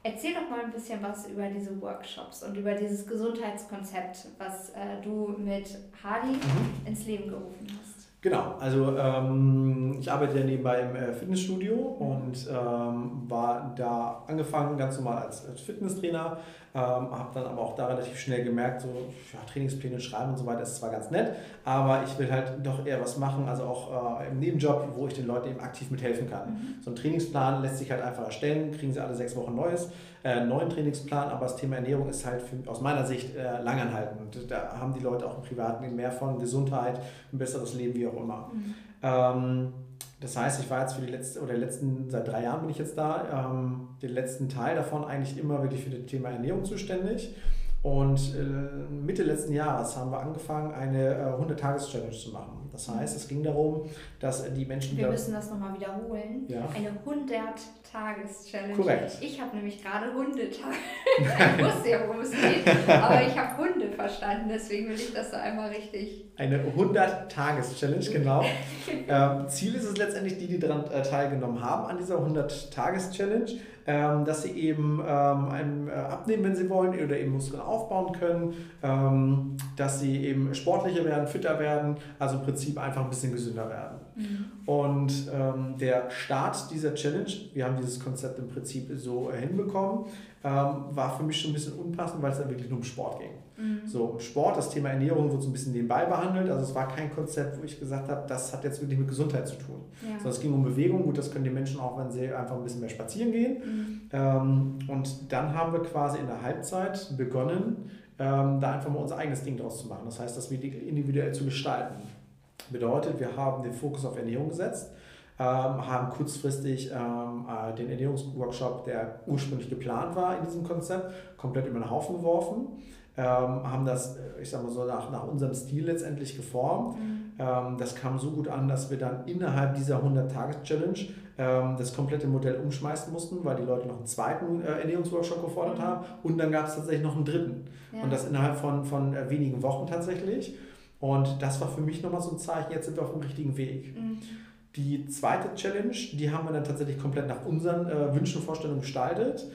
Erzähl doch mal ein bisschen was über diese Workshops und über dieses Gesundheitskonzept, was äh, du mit Hardy mhm. ins Leben gerufen hast. Genau, also ähm, ich arbeite ja nebenbei im äh, Fitnessstudio und ähm, war da angefangen ganz normal als, als Fitnesstrainer, ähm, habe dann aber auch da relativ schnell gemerkt, so ja, Trainingspläne schreiben und so weiter ist zwar ganz nett, aber ich will halt doch eher was machen, also auch äh, im Nebenjob, wo ich den Leuten eben aktiv mithelfen kann. Mhm. So ein Trainingsplan lässt sich halt einfach erstellen, kriegen sie alle sechs Wochen Neues, äh, neuen Trainingsplan, aber das Thema Ernährung ist halt für, aus meiner Sicht äh, langanhaltend. Da haben die Leute auch im Privaten mehr von Gesundheit, ein besseres Leben, wie auch immer. Mhm. Ähm, das heißt, ich war jetzt für die letzte oder letzten, seit drei Jahren bin ich jetzt da, ähm, den letzten Teil davon eigentlich immer wirklich für das Thema Ernährung zuständig. Und äh, Mitte letzten Jahres haben wir angefangen, eine äh, 100-Tages-Challenge zu machen. Das heißt, es ging darum, dass die Menschen. Wir müssen das nochmal wiederholen. Ja. Eine 100-Tages-Challenge. Korrekt. Ich habe nämlich gerade Hundetage. ich wusste ja, worum es geht, aber ich habe Hunde verstanden, deswegen will ich das so einmal richtig. Eine 100-Tages-Challenge, genau. ähm, Ziel ist es letztendlich, die, die daran äh, teilgenommen haben, an dieser 100-Tages-Challenge, ähm, dass sie eben ähm, äh, abnehmen, wenn sie wollen, oder eben Muskeln aufbauen können, ähm, dass sie eben sportlicher werden, fitter werden, also im Prinzip einfach ein bisschen gesünder werden. Mhm. Und ähm, der Start dieser Challenge, wir haben dieses Konzept im Prinzip so hinbekommen, ähm, war für mich schon ein bisschen unpassend, weil es dann wirklich nur um Sport ging. Mhm. So, Sport, das Thema Ernährung wird so ein bisschen nebenbei behandelt. Also es war kein Konzept, wo ich gesagt habe, das hat jetzt wirklich mit Gesundheit zu tun. Ja. Sondern es ging um Bewegung. Gut, das können die Menschen auch, wenn sie einfach ein bisschen mehr spazieren gehen. Mhm. Ähm, und dann haben wir quasi in der Halbzeit begonnen, ähm, da einfach mal unser eigenes Ding draus zu machen. Das heißt, das individuell zu gestalten. Bedeutet, wir haben den Fokus auf Ernährung gesetzt haben kurzfristig ähm, äh, den Ernährungsworkshop, der ursprünglich geplant war in diesem Konzept, komplett über den Haufen geworfen. Ähm, haben das, äh, ich sag mal so, nach, nach unserem Stil letztendlich geformt. Mhm. Ähm, das kam so gut an, dass wir dann innerhalb dieser 100-Tages-Challenge ähm, das komplette Modell umschmeißen mussten, weil die Leute noch einen zweiten äh, Ernährungsworkshop gefordert mhm. haben. Und dann gab es tatsächlich noch einen dritten. Ja. Und das innerhalb von, von wenigen Wochen tatsächlich. Und das war für mich nochmal so ein Zeichen, jetzt sind wir auf dem richtigen Weg. Mhm. Die zweite Challenge, die haben wir dann tatsächlich komplett nach unseren äh, Wünschen und Vorstellungen gestaltet.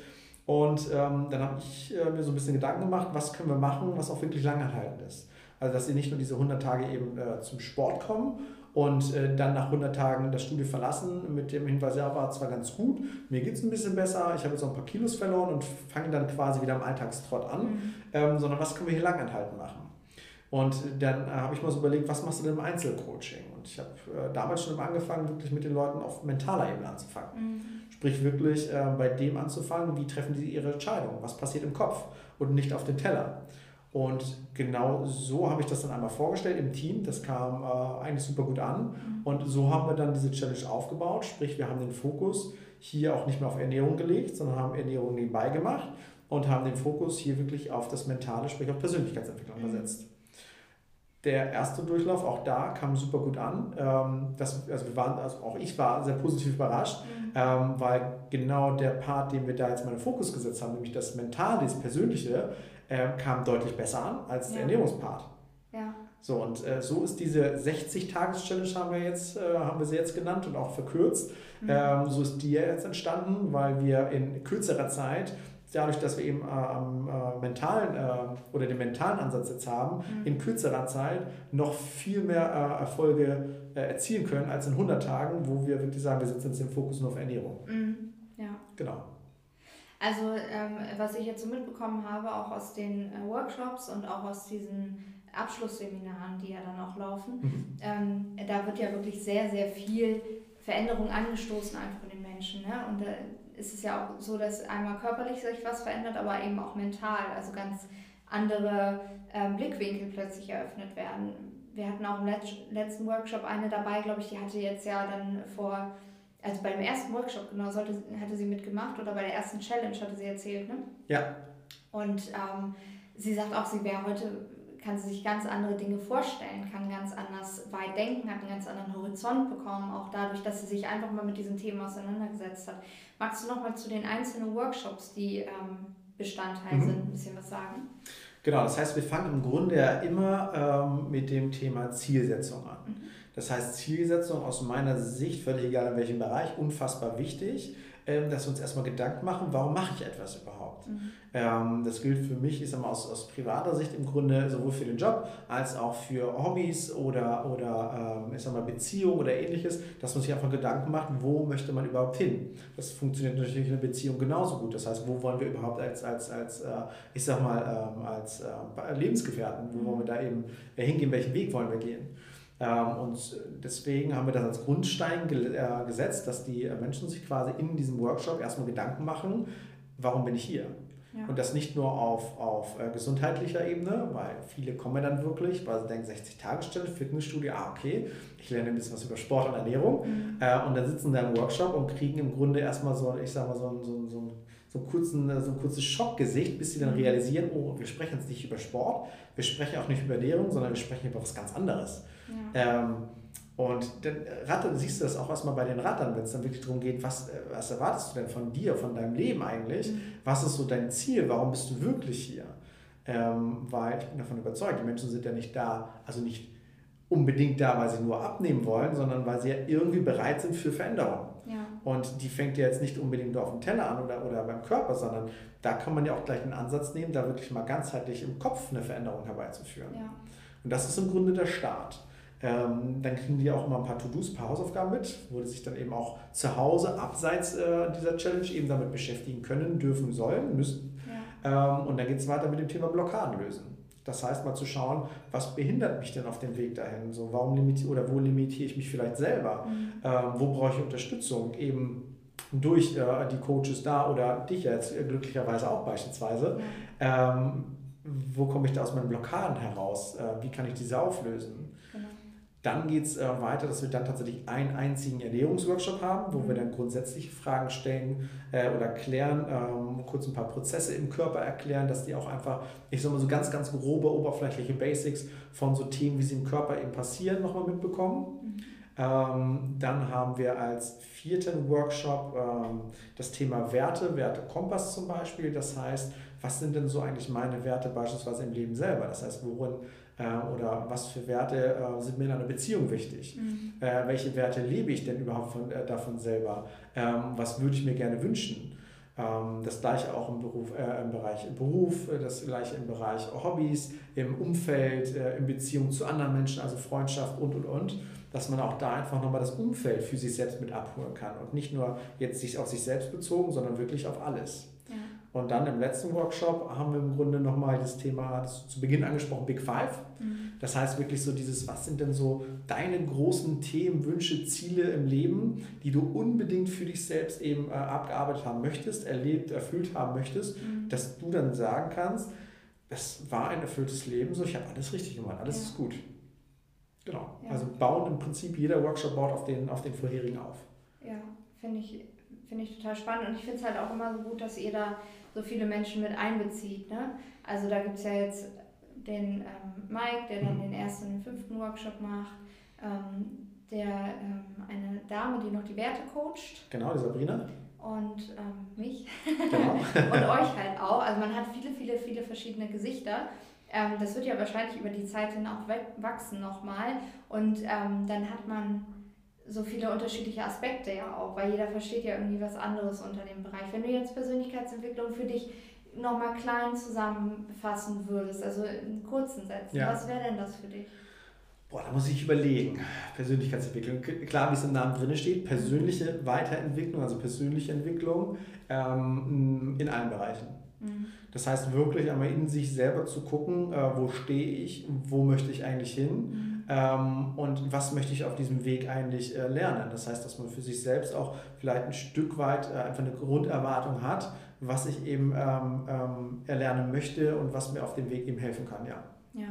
Und ähm, dann habe ich äh, mir so ein bisschen Gedanken gemacht, was können wir machen, was auch wirklich langanhaltend ist. Also, dass sie nicht nur diese 100 Tage eben äh, zum Sport kommen und äh, dann nach 100 Tagen das Studio verlassen mit dem Hinweis, ja, war zwar ganz gut, mir geht es ein bisschen besser, ich habe jetzt auch ein paar Kilos verloren und fange dann quasi wieder im Alltagstrott an, mhm. ähm, sondern was können wir hier langanhaltend machen? Und dann äh, habe ich mal so überlegt, was machst du denn im Einzelcoaching? Und ich habe äh, damals schon angefangen, wirklich mit den Leuten auf mentaler Ebene anzufangen. Mhm. Sprich, wirklich äh, bei dem anzufangen, wie treffen sie ihre Entscheidung? Was passiert im Kopf und nicht auf den Teller? Und genau so habe ich das dann einmal vorgestellt im Team. Das kam äh, eigentlich super gut an. Mhm. Und so haben wir dann diese Challenge aufgebaut. Sprich, wir haben den Fokus hier auch nicht mehr auf Ernährung gelegt, sondern haben Ernährung nebenbei gemacht und haben den Fokus hier wirklich auf das Mentale, sprich auf Persönlichkeitsentwicklung mhm. gesetzt der erste Durchlauf, auch da kam super gut an. Ähm, das, also, wir waren, also auch ich war sehr positiv überrascht, mhm. ähm, weil genau der Part, den wir da jetzt mal in den Fokus gesetzt haben, nämlich das Mentale, das Persönliche, äh, kam deutlich besser an als ja. der Ernährungspart. Ja. So, und äh, so ist diese 60-Tages-Challenge, haben wir jetzt, äh, haben wir sie jetzt genannt und auch verkürzt. Mhm. Ähm, so ist die jetzt entstanden, weil wir in kürzerer Zeit dadurch, dass wir eben äh, am äh, mentalen äh, oder den mentalen Ansatz jetzt haben, mhm. in kürzerer Zeit noch viel mehr äh, Erfolge äh, erzielen können als in 100 Tagen, wo wir wirklich sagen, wir setzen jetzt den Fokus nur auf Ernährung. Mhm. Ja. Genau. Also ähm, was ich jetzt so mitbekommen habe, auch aus den äh, Workshops und auch aus diesen Abschlussseminaren, die ja dann auch laufen, mhm. ähm, da wird ja wirklich sehr, sehr viel Veränderung angestoßen einfach in den Menschen. Ne? Und äh, ist es ja auch so, dass einmal körperlich sich was verändert, aber eben auch mental, also ganz andere ähm, Blickwinkel plötzlich eröffnet werden. Wir hatten auch im letzten Workshop eine dabei, glaube ich, die hatte jetzt ja dann vor, also beim ersten Workshop genau, sollte, hatte sie mitgemacht oder bei der ersten Challenge hatte sie erzählt, ne? Ja. Und ähm, sie sagt auch, sie wäre heute kann sie sich ganz andere Dinge vorstellen, kann ganz anders weit denken, hat einen ganz anderen Horizont bekommen, auch dadurch, dass sie sich einfach mal mit diesem Thema auseinandergesetzt hat. Magst du noch mal zu den einzelnen Workshops, die ähm, Bestandteil mhm. sind, ein bisschen was sagen? Genau, das heißt, wir fangen im Grunde ja immer ähm, mit dem Thema Zielsetzung an. Mhm. Das heißt, Zielsetzung aus meiner Sicht, völlig egal in welchem Bereich, unfassbar wichtig, dass wir uns erstmal Gedanken machen, warum mache ich etwas überhaupt? Mhm. Ähm, das gilt für mich, ich sag mal, aus, aus privater Sicht im Grunde sowohl für den Job als auch für Hobbys oder, oder ähm, ich sag mal, Beziehungen oder ähnliches, dass man sich einfach Gedanken macht, wo möchte man überhaupt hin? Das funktioniert natürlich in einer Beziehung genauso gut. Das heißt, wo wollen wir überhaupt als, als, als äh, ich sag mal, als äh, Lebensgefährten, wo wollen wir da eben hingehen, welchen Weg wollen wir gehen? Ähm, und deswegen haben wir das als Grundstein äh, gesetzt, dass die Menschen sich quasi in diesem Workshop erstmal Gedanken machen, warum bin ich hier? Ja. Und das nicht nur auf, auf äh, gesundheitlicher Ebene, weil viele kommen dann wirklich, weil sie denken, 60-Tage-Stelle, Fitnessstudio, ah, okay, ich lerne ein bisschen was über Sport und Ernährung. Mhm. Äh, und dann sitzen da im Workshop und kriegen im Grunde erstmal so, ich sag mal, so, so, so, so, kurzen, so ein kurzes Schockgesicht, bis sie dann mhm. realisieren, oh, wir sprechen jetzt nicht über Sport, wir sprechen auch nicht über Ernährung, sondern wir sprechen über was ganz anderes. Ja. Ähm, und dann Rattern, siehst du das auch erstmal bei den Rattern, wenn es dann wirklich darum geht, was, äh, was erwartest du denn von dir, von deinem Leben eigentlich? Mhm. Was ist so dein Ziel? Warum bist du wirklich hier? Ähm, weil ich bin davon überzeugt, die Menschen sind ja nicht da, also nicht unbedingt da, weil sie nur abnehmen wollen, sondern weil sie ja irgendwie bereit sind für Veränderung. Ja. Und die fängt ja jetzt nicht unbedingt nur auf dem Teller an oder, oder beim Körper, sondern da kann man ja auch gleich einen Ansatz nehmen, da wirklich mal ganzheitlich im Kopf eine Veränderung herbeizuführen. Ja. Und das ist im Grunde der Start. Ähm, dann kriegen die auch immer ein paar To-Dos, ein paar Hausaufgaben mit, wo sie sich dann eben auch zu Hause abseits äh, dieser Challenge eben damit beschäftigen können, dürfen, sollen, müssen. Ja. Ähm, und dann geht es weiter mit dem Thema Blockaden lösen. Das heißt, mal zu schauen, was behindert mich denn auf dem Weg dahin? So, warum limitiere oder wo limitiere ich mich vielleicht selber? Mhm. Ähm, wo brauche ich Unterstützung? Eben durch äh, die Coaches da oder dich jetzt äh, glücklicherweise auch beispielsweise. Ja. Ähm, wo komme ich da aus meinen Blockaden heraus? Äh, wie kann ich diese auflösen? Genau. Dann geht es äh, weiter, dass wir dann tatsächlich einen einzigen Ernährungsworkshop haben, wo mhm. wir dann grundsätzliche Fragen stellen äh, oder klären, ähm, kurz ein paar Prozesse im Körper erklären, dass die auch einfach, ich sag mal so ganz, ganz grobe, oberflächliche Basics von so Themen, wie sie im Körper eben passieren, nochmal mitbekommen. Mhm. Ähm, dann haben wir als vierten Workshop ähm, das Thema Werte, Wertekompass zum Beispiel. Das heißt, was sind denn so eigentlich meine Werte beispielsweise im Leben selber? Das heißt, worin oder was für Werte äh, sind mir in einer Beziehung wichtig? Mhm. Äh, welche Werte lebe ich denn überhaupt von, äh, davon selber? Ähm, was würde ich mir gerne wünschen? Ähm, das gleiche auch im, Beruf, äh, im Bereich Beruf, äh, das gleiche im Bereich Hobbys, im Umfeld, in Beziehung zu anderen Menschen, also Freundschaft und und und dass man auch da einfach nochmal das Umfeld für sich selbst mit abholen kann und nicht nur jetzt sich auf sich selbst bezogen, sondern wirklich auf alles. Und dann im letzten Workshop haben wir im Grunde nochmal das Thema, das zu Beginn angesprochen, Big Five. Mhm. Das heißt wirklich so dieses, was sind denn so deine großen Themen, Wünsche, Ziele im Leben, die du unbedingt für dich selbst eben äh, abgearbeitet haben möchtest, erlebt, erfüllt haben möchtest, mhm. dass du dann sagen kannst, es war ein erfülltes Leben, so ich habe alles richtig gemacht, alles ja. ist gut. Genau. Ja. Also bauen im Prinzip jeder Workshop baut auf den, auf den vorherigen auf. Ja, finde ich, find ich total spannend und ich finde es halt auch immer so gut, dass ihr da so viele Menschen mit einbezieht. Ne? Also da gibt es ja jetzt den ähm, Mike, der dann mhm. den ersten und den fünften Workshop macht, ähm, der ähm, eine Dame, die noch die Werte coacht. Genau, die Sabrina. Und ähm, mich. Genau. und euch halt auch. Also man hat viele, viele, viele verschiedene Gesichter. Ähm, das wird ja wahrscheinlich über die Zeit hin auch wachsen nochmal. Und ähm, dann hat man so viele unterschiedliche Aspekte ja auch, weil jeder versteht ja irgendwie was anderes unter dem Bereich. Wenn du jetzt Persönlichkeitsentwicklung für dich nochmal klein zusammenfassen würdest, also in kurzen Sätzen, ja. was wäre denn das für dich? Boah, da muss ich überlegen. Persönlichkeitsentwicklung. Klar, wie es im Namen drin steht, persönliche Weiterentwicklung, also persönliche Entwicklung ähm, in allen Bereichen. Mhm. Das heißt, wirklich einmal in sich selber zu gucken, äh, wo stehe ich, wo möchte ich eigentlich hin mhm. Ähm, und was möchte ich auf diesem Weg eigentlich äh, lernen. Das heißt, dass man für sich selbst auch vielleicht ein Stück weit äh, einfach eine Grunderwartung hat, was ich eben ähm, ähm, erlernen möchte und was mir auf dem Weg eben helfen kann, ja. Ja,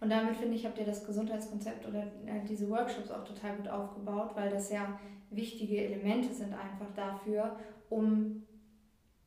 und damit finde ich, habt ihr das Gesundheitskonzept oder äh, diese Workshops auch total gut aufgebaut, weil das ja wichtige Elemente sind einfach dafür, um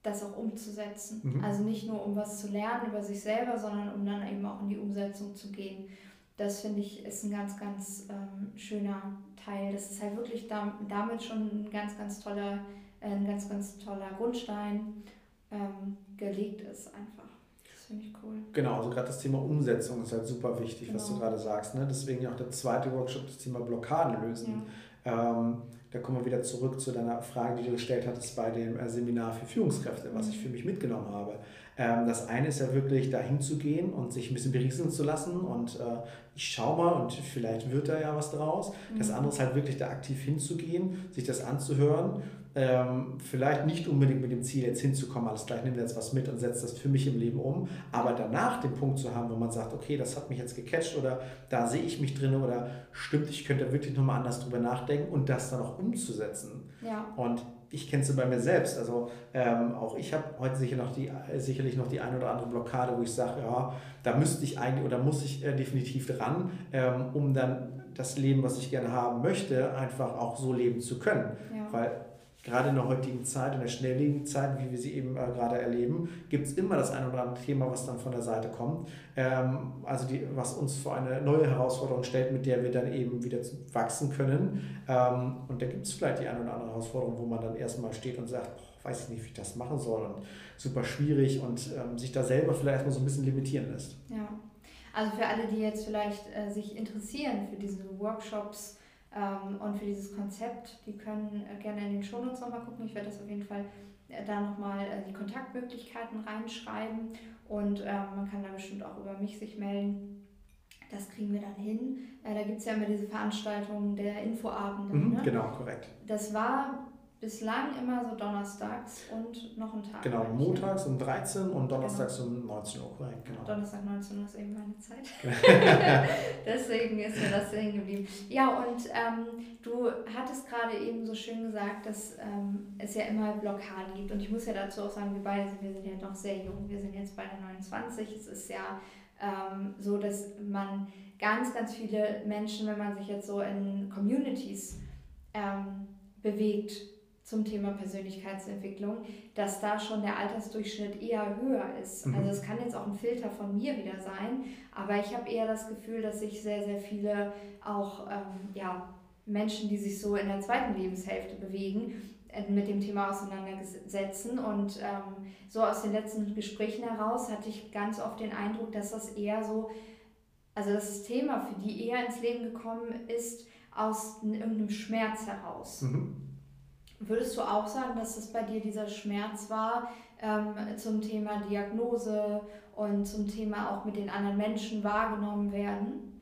das auch umzusetzen. Mhm. Also nicht nur um was zu lernen über sich selber, sondern um dann eben auch in die Umsetzung zu gehen. Das finde ich ist ein ganz, ganz ähm, schöner Teil. Das ist halt wirklich da, damit schon ein ganz, ganz toller, äh, ein ganz, ganz toller Grundstein ähm, gelegt ist einfach. Das finde ich cool. Genau, also gerade das Thema Umsetzung ist halt super wichtig, genau. was du genau. gerade sagst. Ne? Deswegen auch der zweite Workshop, das Thema Blockaden lösen. Ja. Ähm, da kommen wir wieder zurück zu deiner Frage, die du gestellt hattest bei dem äh, Seminar für Führungskräfte, was ich für mich mitgenommen habe. Ähm, das eine ist ja wirklich dahin zu gehen und sich ein bisschen berieseln zu lassen und äh, ich schaue mal und vielleicht wird da ja was draus. Das mhm. andere ist halt wirklich da aktiv hinzugehen, sich das anzuhören ähm, vielleicht nicht unbedingt mit dem Ziel, jetzt hinzukommen, alles gleich, nimm jetzt was mit und setzt das für mich im Leben um, aber danach den Punkt zu haben, wo man sagt, okay, das hat mich jetzt gecatcht oder da sehe ich mich drin oder stimmt, ich könnte wirklich nochmal anders drüber nachdenken und das dann auch umzusetzen. Ja. Und ich kenne es bei mir selbst. Also ähm, auch ich habe heute sicher noch die, sicherlich noch die eine oder andere Blockade, wo ich sage, ja, da müsste ich eigentlich oder muss ich äh, definitiv dran, ähm, um dann das Leben, was ich gerne haben möchte, einfach auch so leben zu können. Ja. Weil gerade in der heutigen Zeit, in der schnelllebigen Zeit, wie wir sie eben äh, gerade erleben, gibt es immer das ein oder andere Thema, was dann von der Seite kommt. Ähm, also die, was uns vor eine neue Herausforderung stellt, mit der wir dann eben wieder wachsen können. Ähm, und da gibt es vielleicht die eine oder andere Herausforderung, wo man dann erstmal steht und sagt, boah, weiß ich nicht, wie ich das machen soll und super schwierig und ähm, sich da selber vielleicht erstmal so ein bisschen limitieren lässt. Ja, also für alle, die jetzt vielleicht äh, sich interessieren für diese Workshops, und für dieses Konzept, die können äh, gerne in den Shownotes nochmal gucken. Ich werde das auf jeden Fall äh, da nochmal äh, die Kontaktmöglichkeiten reinschreiben und ähm, man kann da bestimmt auch über mich sich melden. das kriegen wir dann hin. Da gibt es ja immer diese Veranstaltungen der Infoabende. Mhm, ne? Genau, korrekt. Das war bislang immer so donnerstags und noch ein Tag. Genau, montags um 13 und donnerstags genau. um 19 Uhr, korrekt. Genau. Donnerstag 19 Uhr ist eben meine Zeit. Deswegen ist mir das hängen geblieben. Ja, und ähm, du hattest gerade eben so schön gesagt, dass ähm, es ja immer Blockaden gibt. Und ich muss ja dazu auch sagen, wir beide sind, wir sind ja noch sehr jung. Wir sind jetzt beide 29. Es ist ja ähm, so, dass man ganz, ganz viele Menschen, wenn man sich jetzt so in Communities ähm, bewegt, zum Thema Persönlichkeitsentwicklung, dass da schon der Altersdurchschnitt eher höher ist. Mhm. Also es kann jetzt auch ein Filter von mir wieder sein, aber ich habe eher das Gefühl, dass sich sehr, sehr viele auch ähm, ja, Menschen, die sich so in der zweiten Lebenshälfte bewegen, äh, mit dem Thema auseinandersetzen. Und ähm, so aus den letzten Gesprächen heraus hatte ich ganz oft den Eindruck, dass das eher so, also das Thema für die eher ins Leben gekommen ist aus irgendeinem Schmerz heraus. Mhm Würdest du auch sagen, dass das bei dir dieser Schmerz war ähm, zum Thema Diagnose und zum Thema auch mit den anderen Menschen wahrgenommen werden?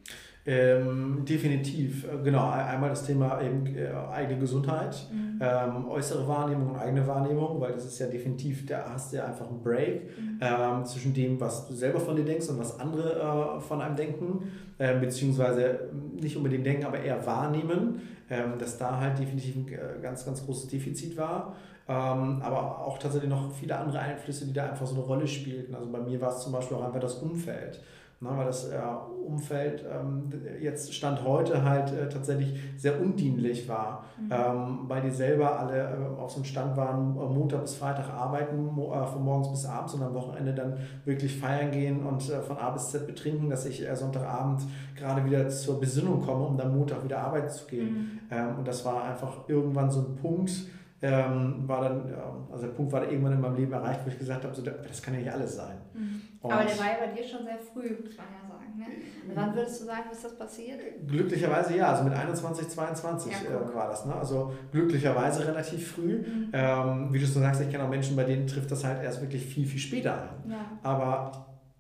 Ähm, definitiv, äh, genau. Einmal das Thema eben äh, eigene Gesundheit, mhm. ähm, äußere Wahrnehmung und eigene Wahrnehmung, weil das ist ja definitiv, da hast du ja einfach einen Break mhm. ähm, zwischen dem, was du selber von dir denkst und was andere äh, von einem denken, äh, beziehungsweise nicht unbedingt denken, aber eher wahrnehmen, ähm, dass da halt definitiv ein äh, ganz, ganz großes Defizit war. Ähm, aber auch tatsächlich noch viele andere Einflüsse, die da einfach so eine Rolle spielten. Also bei mir war es zum Beispiel auch einfach das Umfeld. Na, weil das äh, Umfeld ähm, jetzt Stand heute halt äh, tatsächlich sehr undienlich war, mhm. ähm, weil die selber alle äh, auf so einem Stand waren, äh, Montag bis Freitag arbeiten, äh, von morgens bis abends und am Wochenende dann wirklich feiern gehen und äh, von A bis Z betrinken, dass ich Sonntagabend gerade wieder zur Besinnung komme, um dann Montag wieder arbeiten zu gehen. Mhm. Ähm, und das war einfach irgendwann so ein Punkt, ähm, war dann, also der Punkt war da irgendwann in meinem Leben erreicht, wo ich gesagt habe, so, das kann ja nicht alles sein. Mhm. Aber der war ja bei dir schon sehr früh, muss man ja sagen. Ne? Wann würdest du sagen, ist das passiert? Glücklicherweise ja, also mit 21, 22 ja, äh, war das. Ne? Also glücklicherweise relativ früh. Mhm. Ähm, wie du schon sagst, ich kenne auch Menschen, bei denen trifft das halt erst wirklich viel, viel später ein. Ja. Aber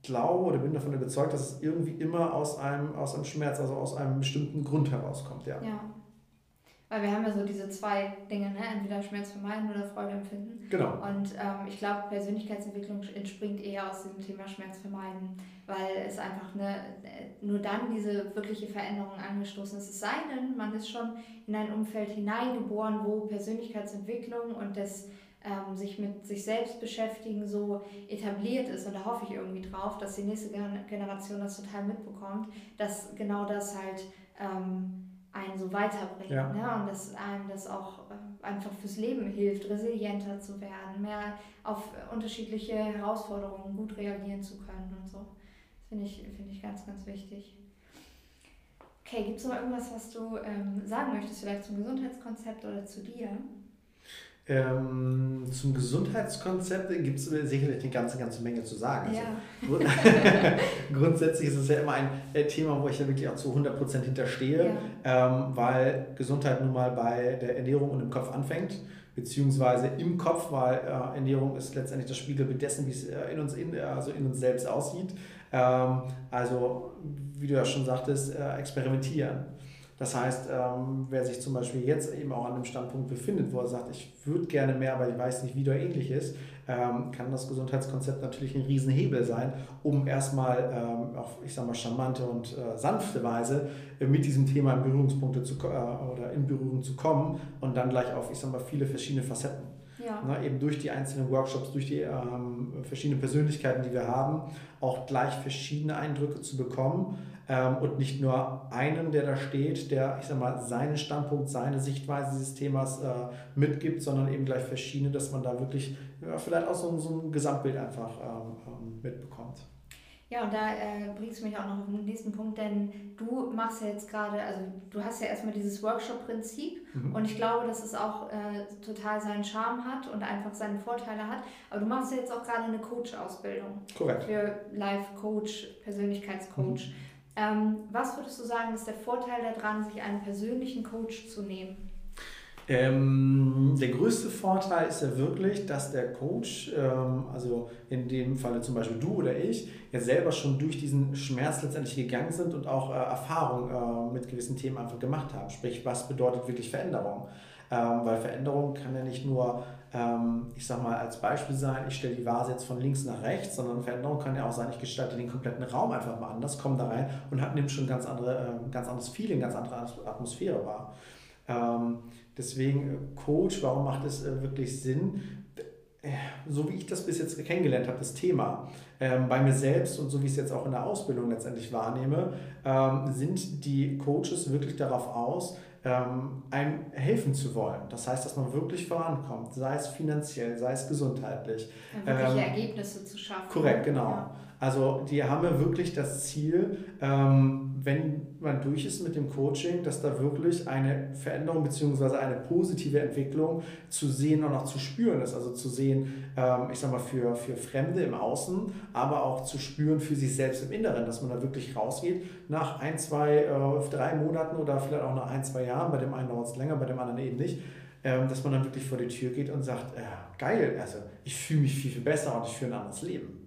ich glaube oder bin davon überzeugt, dass es irgendwie immer aus einem, aus einem Schmerz, also aus einem bestimmten Grund herauskommt. Ja. ja. Weil wir haben ja so diese zwei Dinge, ne? entweder Schmerz vermeiden oder Freude empfinden. Genau. Und ähm, ich glaube, Persönlichkeitsentwicklung entspringt eher aus dem Thema Schmerz vermeiden, weil es einfach ne, nur dann diese wirkliche Veränderung angestoßen ist. Es sei denn, man ist schon in ein Umfeld hineingeboren, wo Persönlichkeitsentwicklung und das ähm, sich mit sich selbst beschäftigen so etabliert ist. Und da hoffe ich irgendwie drauf, dass die nächste Generation das total mitbekommt, dass genau das halt... Ähm, einen so weiterbringt. Ja. Ne? Und dass einem das auch äh, einfach fürs Leben hilft, resilienter zu werden, mehr auf unterschiedliche Herausforderungen gut reagieren zu können und so. Das finde ich, find ich ganz, ganz wichtig. Okay, gibt es noch irgendwas, was du ähm, sagen möchtest, vielleicht zum Gesundheitskonzept oder zu dir? Ähm, zum Gesundheitskonzept gibt es sicherlich eine ganze, ganze Menge zu sagen. Also ja. grundsätzlich ist es ja immer ein äh, Thema, wo ich ja wirklich auch zu 100% hinterstehe, ja. ähm, weil Gesundheit nun mal bei der Ernährung und im Kopf anfängt, beziehungsweise im Kopf, weil äh, Ernährung ist letztendlich das Spiegelbild dessen, wie es äh, in, uns in, also in uns selbst aussieht. Ähm, also, wie du ja schon sagtest, äh, experimentieren. Das heißt, ähm, wer sich zum Beispiel jetzt eben auch an einem Standpunkt befindet, wo er sagt, ich würde gerne mehr, aber ich weiß nicht, wie oder ähnlich ist, ähm, kann das Gesundheitskonzept natürlich ein Riesenhebel sein, um erstmal ähm, auf, ich sag mal, charmante und äh, sanfte Weise äh, mit diesem Thema in Berührungspunkte zu, äh, oder in Berührung zu kommen und dann gleich auf, ich sag mal, viele verschiedene Facetten. Ja. Ne, eben durch die einzelnen Workshops, durch die ähm, verschiedenen Persönlichkeiten, die wir haben, auch gleich verschiedene Eindrücke zu bekommen ähm, und nicht nur einen, der da steht, der, ich sag mal, seinen Standpunkt, seine Sichtweise dieses Themas äh, mitgibt, sondern eben gleich verschiedene, dass man da wirklich ja, vielleicht auch so, so ein Gesamtbild einfach ähm, ähm mitbekommt. Ja, und da äh, bringst du mich auch noch auf den nächsten Punkt, denn du machst ja jetzt gerade, also du hast ja erstmal dieses Workshop-Prinzip mhm. und ich glaube, dass es auch äh, total seinen Charme hat und einfach seine Vorteile hat. Aber du machst ja jetzt auch gerade eine Coach-Ausbildung. Korrekt. Für Life-Coach, Persönlichkeitscoach. Mhm. Ähm, was würdest du sagen, ist der Vorteil daran, sich einen persönlichen Coach zu nehmen? Ähm, der größte Vorteil ist ja wirklich, dass der Coach, ähm, also in dem Falle zum Beispiel du oder ich, ja selber schon durch diesen Schmerz letztendlich gegangen sind und auch äh, Erfahrung äh, mit gewissen Themen einfach gemacht haben. Sprich, was bedeutet wirklich Veränderung? Ähm, weil Veränderung kann ja nicht nur, ähm, ich sag mal, als Beispiel sein, ich stelle die Vase jetzt von links nach rechts, sondern Veränderung kann ja auch sein, ich gestalte den kompletten Raum einfach mal anders, komme da rein und hat, nimmt schon ganz, andere, äh, ganz anderes Feeling, ganz andere Atmosphäre wahr. Ähm, deswegen, äh, Coach, warum macht es äh, wirklich Sinn? Äh, so wie ich das bis jetzt kennengelernt habe, das Thema, ähm, bei mir selbst und so wie ich es jetzt auch in der Ausbildung letztendlich wahrnehme, ähm, sind die Coaches wirklich darauf aus, ähm, einem helfen zu wollen. Das heißt, dass man wirklich vorankommt, sei es finanziell, sei es gesundheitlich. Ja, wirkliche ähm, Ergebnisse zu schaffen. Korrekt, genau. Ja. Also die haben ja wirklich das Ziel, ähm, wenn man durch ist mit dem Coaching, dass da wirklich eine Veränderung bzw. eine positive Entwicklung zu sehen und auch zu spüren ist. Also zu sehen, ähm, ich sag mal, für, für Fremde im Außen, aber auch zu spüren für sich selbst im Inneren, dass man da wirklich rausgeht nach ein, zwei, äh, drei Monaten oder vielleicht auch nach ein, zwei Jahren. Bei dem einen dauert es länger, bei dem anderen eben nicht ähm, dass man dann wirklich vor die Tür geht und sagt, äh, geil, also ich fühle mich viel, viel besser und ich führe ein anderes Leben.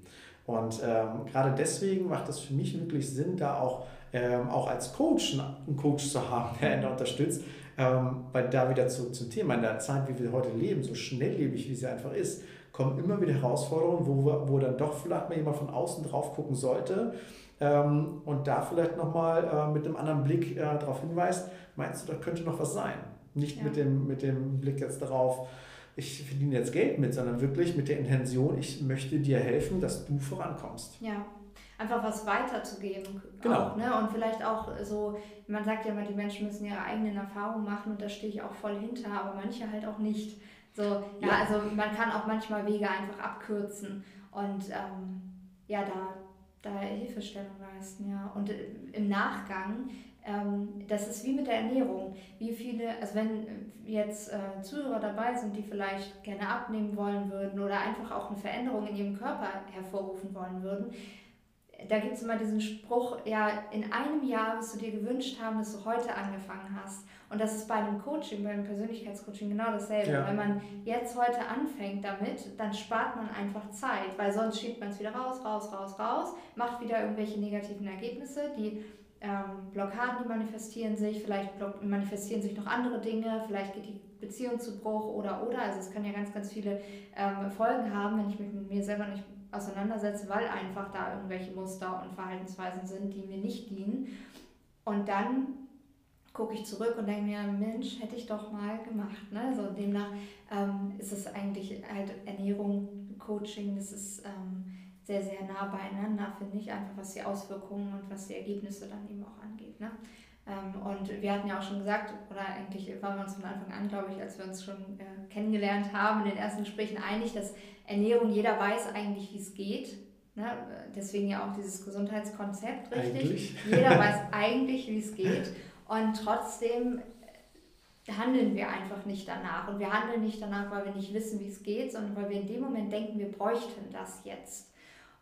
Und ähm, gerade deswegen macht es für mich wirklich Sinn, da auch, ähm, auch als Coach einen Coach zu haben, der einen unterstützt. Ähm, weil da wieder zu, zum Thema, in der Zeit, wie wir heute leben, so schnelllebig wie sie einfach ist, kommen immer wieder Herausforderungen, wo, wo dann doch vielleicht mal jemand von außen drauf gucken sollte ähm, und da vielleicht nochmal äh, mit einem anderen Blick äh, darauf hinweist, meinst du, da könnte noch was sein? Nicht ja. mit, dem, mit dem Blick jetzt darauf, ich verdiene jetzt Geld mit, sondern wirklich mit der Intention, ich möchte dir helfen, dass du vorankommst. Ja, einfach was weiterzugeben. Genau. Auch, ne? Und vielleicht auch so, man sagt ja immer, die Menschen müssen ihre eigenen Erfahrungen machen und da stehe ich auch voll hinter, aber manche halt auch nicht. So, ja, ja. also man kann auch manchmal Wege einfach abkürzen und ähm, ja, da, da Hilfestellung leisten, ja. Und im Nachgang ähm, das ist wie mit der Ernährung. Wie viele, also wenn jetzt äh, Zuhörer dabei sind, die vielleicht gerne abnehmen wollen würden oder einfach auch eine Veränderung in ihrem Körper hervorrufen wollen würden, da gibt es immer diesen Spruch, ja, in einem Jahr wirst du dir gewünscht haben, dass du heute angefangen hast. Und das ist bei einem Coaching, bei einem Persönlichkeitscoaching genau dasselbe. Ja. Wenn man jetzt heute anfängt damit, dann spart man einfach Zeit, weil sonst schiebt man es wieder raus, raus, raus, raus, macht wieder irgendwelche negativen Ergebnisse, die ähm, Blockaden, die manifestieren sich, vielleicht manifestieren sich noch andere Dinge, vielleicht geht die Beziehung zu Bruch oder oder. Also es kann ja ganz, ganz viele ähm, Folgen haben, wenn ich mich mit mir selber nicht auseinandersetze, weil einfach da irgendwelche Muster und Verhaltensweisen sind, die mir nicht dienen. Und dann gucke ich zurück und denke mir, Mensch, hätte ich doch mal gemacht. Ne? So demnach ähm, ist es eigentlich halt Ernährung, Coaching, das ist ähm, sehr, sehr nah beieinander, finde ich, einfach was die Auswirkungen und was die Ergebnisse dann eben auch angeht. Ne? Ähm, und wir hatten ja auch schon gesagt, oder eigentlich waren wir uns von Anfang an, glaube ich, als wir uns schon äh, kennengelernt haben, in den ersten Gesprächen einig, dass Ernährung, jeder weiß eigentlich, wie es geht. Ne? Deswegen ja auch dieses Gesundheitskonzept, richtig? Eigentlich. Jeder weiß eigentlich, wie es geht. Und trotzdem handeln wir einfach nicht danach. Und wir handeln nicht danach, weil wir nicht wissen, wie es geht, sondern weil wir in dem Moment denken, wir bräuchten das jetzt.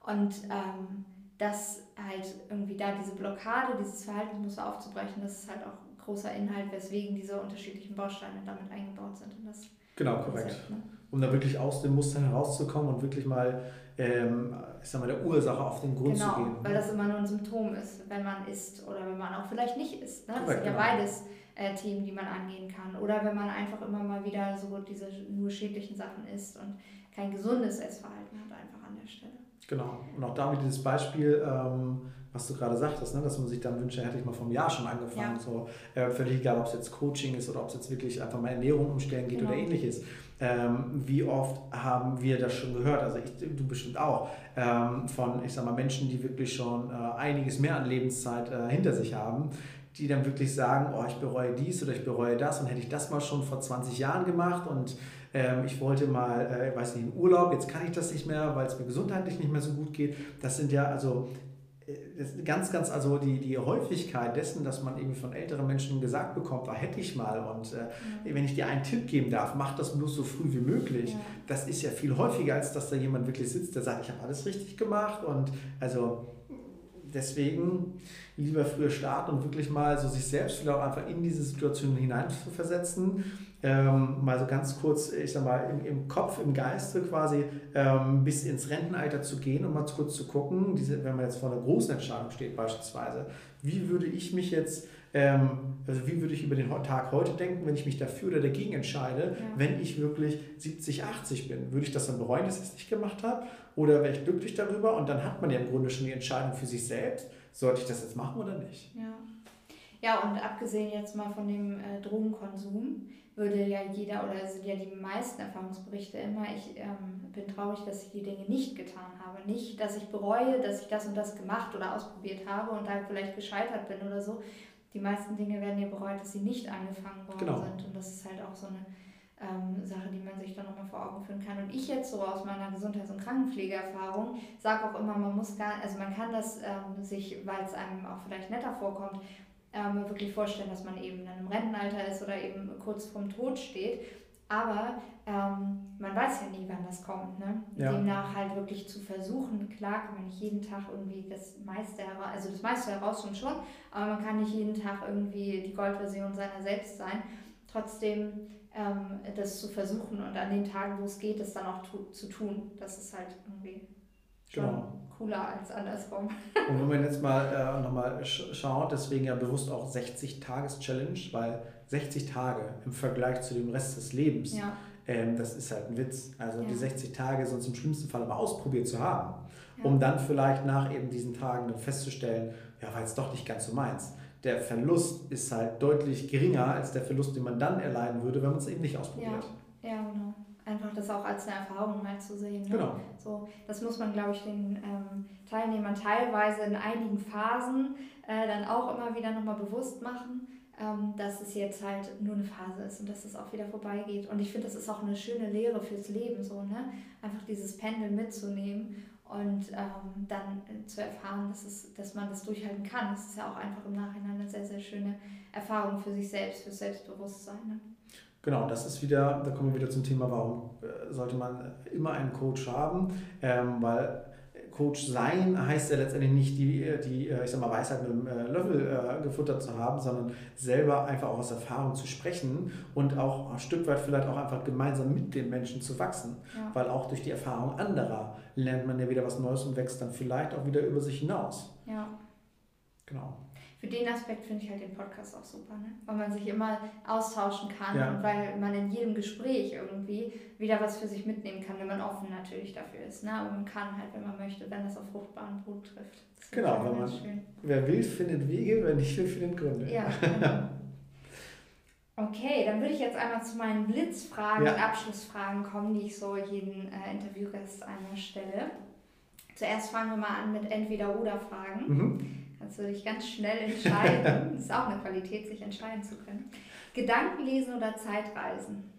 Und ähm, das halt irgendwie da diese Blockade, dieses Verhaltensmuster aufzubrechen, das ist halt auch großer Inhalt, weswegen diese unterschiedlichen Bausteine damit eingebaut sind. In das genau, korrekt. Konzept, ne? Um da wirklich aus dem Muster herauszukommen und wirklich mal, ähm, ich sag mal, der Ursache auf den Grund genau, zu gehen. weil das immer nur ein Symptom ist, wenn man isst oder wenn man auch vielleicht nicht isst. Ne? Das korrekt, sind ja genau. beides äh, Themen, die man angehen kann. Oder wenn man einfach immer mal wieder so diese nur schädlichen Sachen isst und kein gesundes Essverhalten hat einfach an der Stelle. Genau. Und auch damit dieses Beispiel, ähm, was du gerade sagtest, ne, dass man sich dann wünscht, hätte ich mal vom Jahr schon angefangen. Ja. So, äh, völlig egal, ob es jetzt Coaching ist oder ob es jetzt wirklich einfach mal Ernährung umstellen geht genau. oder ähnliches. Ähm, wie oft haben wir das schon gehört? Also ich, du bestimmt auch, ähm, von, ich sag mal, Menschen, die wirklich schon äh, einiges mehr an Lebenszeit äh, hinter sich haben, die dann wirklich sagen, oh, ich bereue dies oder ich bereue das und hätte ich das mal schon vor 20 Jahren gemacht und ich wollte mal, äh, weiß nicht, in Urlaub, jetzt kann ich das nicht mehr, weil es mir gesundheitlich nicht mehr so gut geht. Das sind ja also äh, ganz, ganz, also die, die Häufigkeit dessen, dass man irgendwie von älteren Menschen gesagt bekommt, da hätte ich mal und äh, ja. wenn ich dir einen Tipp geben darf, mach das bloß so früh wie möglich. Ja. Das ist ja viel häufiger, als dass da jemand wirklich sitzt, der sagt, ich habe alles richtig gemacht und also deswegen lieber früher starten und wirklich mal so sich selbst vielleicht auch einfach in diese Situation hinein zu versetzen. Ähm, mal so ganz kurz, ich sag mal, im, im Kopf, im Geiste quasi ähm, bis ins Rentenalter zu gehen und mal kurz zu gucken, diese, wenn man jetzt vor einer großen Entscheidung steht beispielsweise, wie würde ich mich jetzt also wie würde ich über den Tag heute denken, wenn ich mich dafür oder dagegen entscheide, ja. wenn ich wirklich 70, 80 bin? Würde ich das dann bereuen, dass ich es nicht gemacht habe? Oder wäre ich glücklich darüber? Und dann hat man ja im Grunde schon die Entscheidung für sich selbst, sollte ich das jetzt machen oder nicht? Ja, ja und abgesehen jetzt mal von dem äh, Drogenkonsum, würde ja jeder oder sind ja die meisten Erfahrungsberichte immer, ich ähm, bin traurig, dass ich die Dinge nicht getan habe. Nicht, dass ich bereue, dass ich das und das gemacht oder ausprobiert habe und da vielleicht gescheitert bin oder so, die meisten Dinge werden ja bereut, dass sie nicht angefangen worden genau. sind. Und das ist halt auch so eine ähm, Sache, die man sich dann nochmal vor Augen führen kann. Und ich jetzt so aus meiner Gesundheits- und Krankenpflegeerfahrung sage auch immer, man muss gar, also man kann das ähm, sich, weil es einem auch vielleicht netter vorkommt, ähm, wirklich vorstellen, dass man eben in einem Rentenalter ist oder eben kurz vorm Tod steht. Aber ähm, man weiß ja nie, wann das kommt. Ne? Ja. Demnach halt wirklich zu versuchen, klar kann man nicht jeden Tag irgendwie das meiste heraus, also das meiste heraus schon, aber man kann nicht jeden Tag irgendwie die Goldversion seiner selbst sein. Trotzdem ähm, das zu versuchen und an den Tagen, wo es geht, das dann auch tu zu tun, das ist halt irgendwie schon genau. cooler als andersrum. Und wenn man jetzt mal äh, nochmal schaut, deswegen ja bewusst auch 60-Tages-Challenge, weil 60 Tage im Vergleich zu dem Rest des Lebens, ja. ähm, das ist halt ein Witz. Also ja. die 60 Tage sonst im schlimmsten Fall aber ausprobiert zu haben, ja. um dann vielleicht nach eben diesen Tagen dann festzustellen, ja, war jetzt doch nicht ganz so meins. Der Verlust ist halt deutlich geringer als der Verlust, den man dann erleiden würde, wenn man es eben nicht ausprobiert. Ja, ja genau. Einfach das auch als eine Erfahrung mal zu sehen. Ne? Genau. So, das muss man, glaube ich, den ähm, Teilnehmern teilweise in einigen Phasen äh, dann auch immer wieder nochmal bewusst machen ähm, dass es jetzt halt nur eine Phase ist und dass es auch wieder vorbeigeht. Und ich finde, das ist auch eine schöne Lehre fürs Leben, so, ne? Einfach dieses Pendel mitzunehmen und ähm, dann zu erfahren, dass, es, dass man das durchhalten kann. Das ist ja auch einfach im Nachhinein eine sehr, sehr schöne Erfahrung für sich selbst, fürs Selbstbewusstsein. Ne? Genau, das ist wieder, da kommen wir wieder zum Thema, warum äh, sollte man immer einen Coach haben, ähm, weil Coach sein heißt ja letztendlich nicht die, die ich sag mal, Weisheit mit dem äh, Löffel äh, gefuttert zu haben, sondern selber einfach auch aus Erfahrung zu sprechen und auch ein Stück weit vielleicht auch einfach gemeinsam mit den Menschen zu wachsen. Ja. Weil auch durch die Erfahrung anderer lernt man ja wieder was Neues und wächst dann vielleicht auch wieder über sich hinaus. Ja. Genau für den Aspekt finde ich halt den Podcast auch super, ne? weil man sich immer austauschen kann ja. und weil man in jedem Gespräch irgendwie wieder was für sich mitnehmen kann, wenn man offen natürlich dafür ist. Ne? Und man kann halt, wenn man möchte, wenn das auf fruchtbaren Boden trifft. Genau, wenn man, schön. wer will, findet Wege, wer nicht will, findet Gründe. Ja, genau. Okay, dann würde ich jetzt einmal zu meinen Blitzfragen ja. und Abschlussfragen kommen, die ich so jeden äh, Interviewgast einmal stelle. Zuerst fangen wir mal an mit Entweder-Oder-Fragen. Mhm. Kannst du dich ganz schnell entscheiden. das ist auch eine Qualität, sich entscheiden zu können. Gedanken lesen oder Zeitreisen?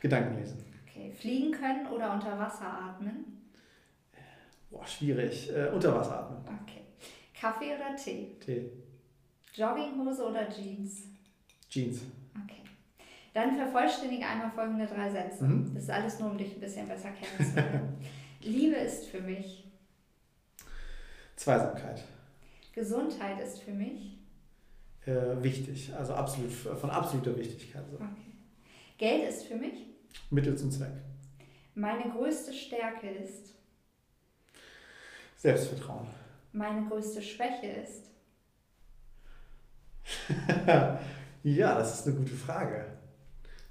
Gedanken lesen. Okay. Fliegen können oder unter Wasser atmen? Boah, schwierig. Äh, unter Wasser atmen. Okay. Kaffee oder Tee? Tee. Jogginghose oder Jeans? Jeans. Okay. Dann vervollständige einmal folgende drei Sätze. Mhm. Das ist alles nur, um dich ein bisschen besser kennenzulernen. Liebe ist für mich. Zweisamkeit. Gesundheit ist für mich? Äh, wichtig, also absolut, von absoluter Wichtigkeit. So. Okay. Geld ist für mich? Mittel zum Zweck. Meine größte Stärke ist? Selbstvertrauen. Meine größte Schwäche ist? ja, das ist eine gute Frage.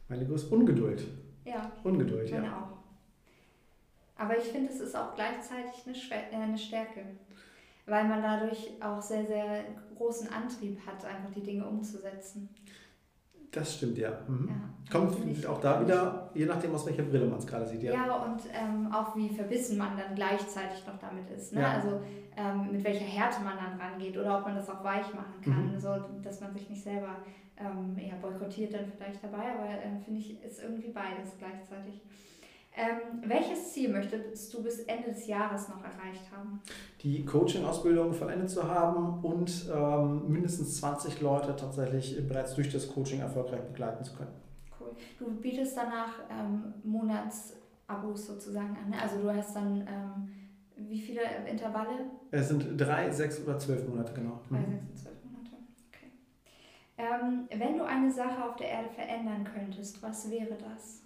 Meine größte Ungeduld. Ja. Ungeduld, meine ja. auch. Aber ich finde, es ist auch gleichzeitig eine, Schwä äh, eine Stärke weil man dadurch auch sehr, sehr großen Antrieb hat, einfach die Dinge umzusetzen. Das stimmt, ja. Mhm. ja Kommt auch da wieder, je nachdem, aus welcher Brille man es gerade sieht. Ja, ja und ähm, auch wie verbissen man dann gleichzeitig noch damit ist. Ne? Ja. Also ähm, mit welcher Härte man dann rangeht oder ob man das auch weich machen kann, mhm. so dass man sich nicht selber ähm, ja, boykottiert dann vielleicht dabei, aber äh, finde ich, ist irgendwie beides gleichzeitig. Ähm, welches Ziel möchtest du bis Ende des Jahres noch erreicht haben? Die Coaching-Ausbildung vollendet zu haben und ähm, mindestens 20 Leute tatsächlich bereits durch das Coaching erfolgreich begleiten zu können. Cool. Du bietest danach ähm, Monatsabos sozusagen an. Ne? Also du hast dann, ähm, wie viele Intervalle? Es sind drei, sechs oder zwölf Monate, genau. Drei, sechs und zwölf Monate. Okay. Ähm, wenn du eine Sache auf der Erde verändern könntest, was wäre das?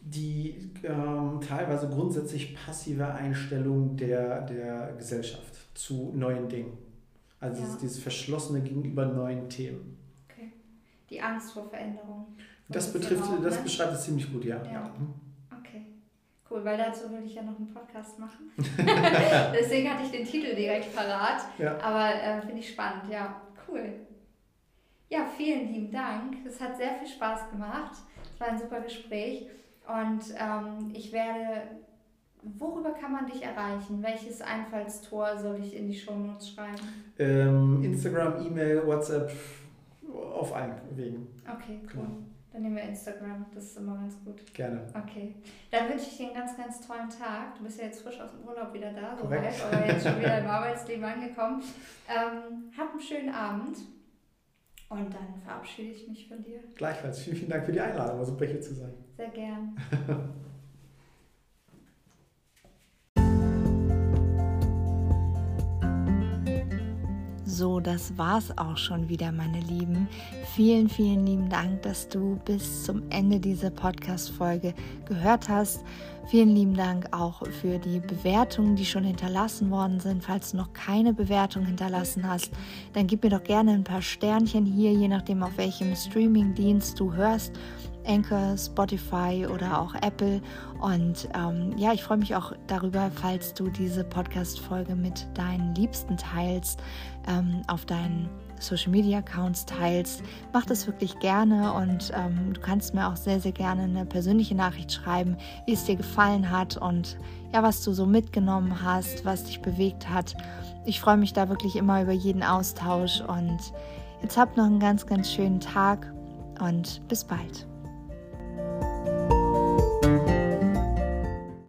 Die ähm, teilweise grundsätzlich passive Einstellung der, der Gesellschaft zu neuen Dingen. Also ja. dieses, dieses Verschlossene gegenüber neuen Themen. Okay. Die Angst vor Veränderung. Das betrifft, auch, das ne? beschreibt es ziemlich gut, ja. ja. ja. Hm. Okay. Cool, weil dazu würde ich ja noch einen Podcast machen. Deswegen hatte ich den Titel direkt parat. Ja. Aber äh, finde ich spannend, ja. Cool. Ja, vielen lieben Dank. Es hat sehr viel Spaß gemacht. War ein super Gespräch. Und ähm, ich werde, worüber kann man dich erreichen? Welches Einfallstor soll ich in die Shownotes schreiben? Ähm, Instagram, E-Mail, WhatsApp, auf allen Wegen. Okay, cool. Genau. Dann nehmen wir Instagram, das ist immer ganz gut. Gerne. Okay. Dann wünsche ich dir einen ganz, ganz tollen Tag. Du bist ja jetzt frisch aus dem Urlaub wieder da, so weit, aber jetzt schon wieder im Arbeitsleben angekommen. Ähm, hab einen schönen Abend und dann verabschiede ich mich von dir. Gleichfalls. Vielen, vielen Dank für die Einladung. War super hier zu sein. Sehr gern. So, das war's auch schon wieder, meine Lieben. Vielen, vielen lieben Dank, dass du bis zum Ende dieser Podcast-Folge gehört hast. Vielen lieben Dank auch für die Bewertungen, die schon hinterlassen worden sind. Falls du noch keine Bewertung hinterlassen hast, dann gib mir doch gerne ein paar Sternchen hier, je nachdem, auf welchem Streaming-Dienst du hörst. Anchor, Spotify oder auch Apple. Und ähm, ja, ich freue mich auch darüber, falls du diese Podcast-Folge mit deinen Liebsten teilst, ähm, auf deinen Social Media Accounts teilst. Mach das wirklich gerne und ähm, du kannst mir auch sehr, sehr gerne eine persönliche Nachricht schreiben, wie es dir gefallen hat und ja, was du so mitgenommen hast, was dich bewegt hat. Ich freue mich da wirklich immer über jeden Austausch und jetzt habt noch einen ganz, ganz schönen Tag und bis bald.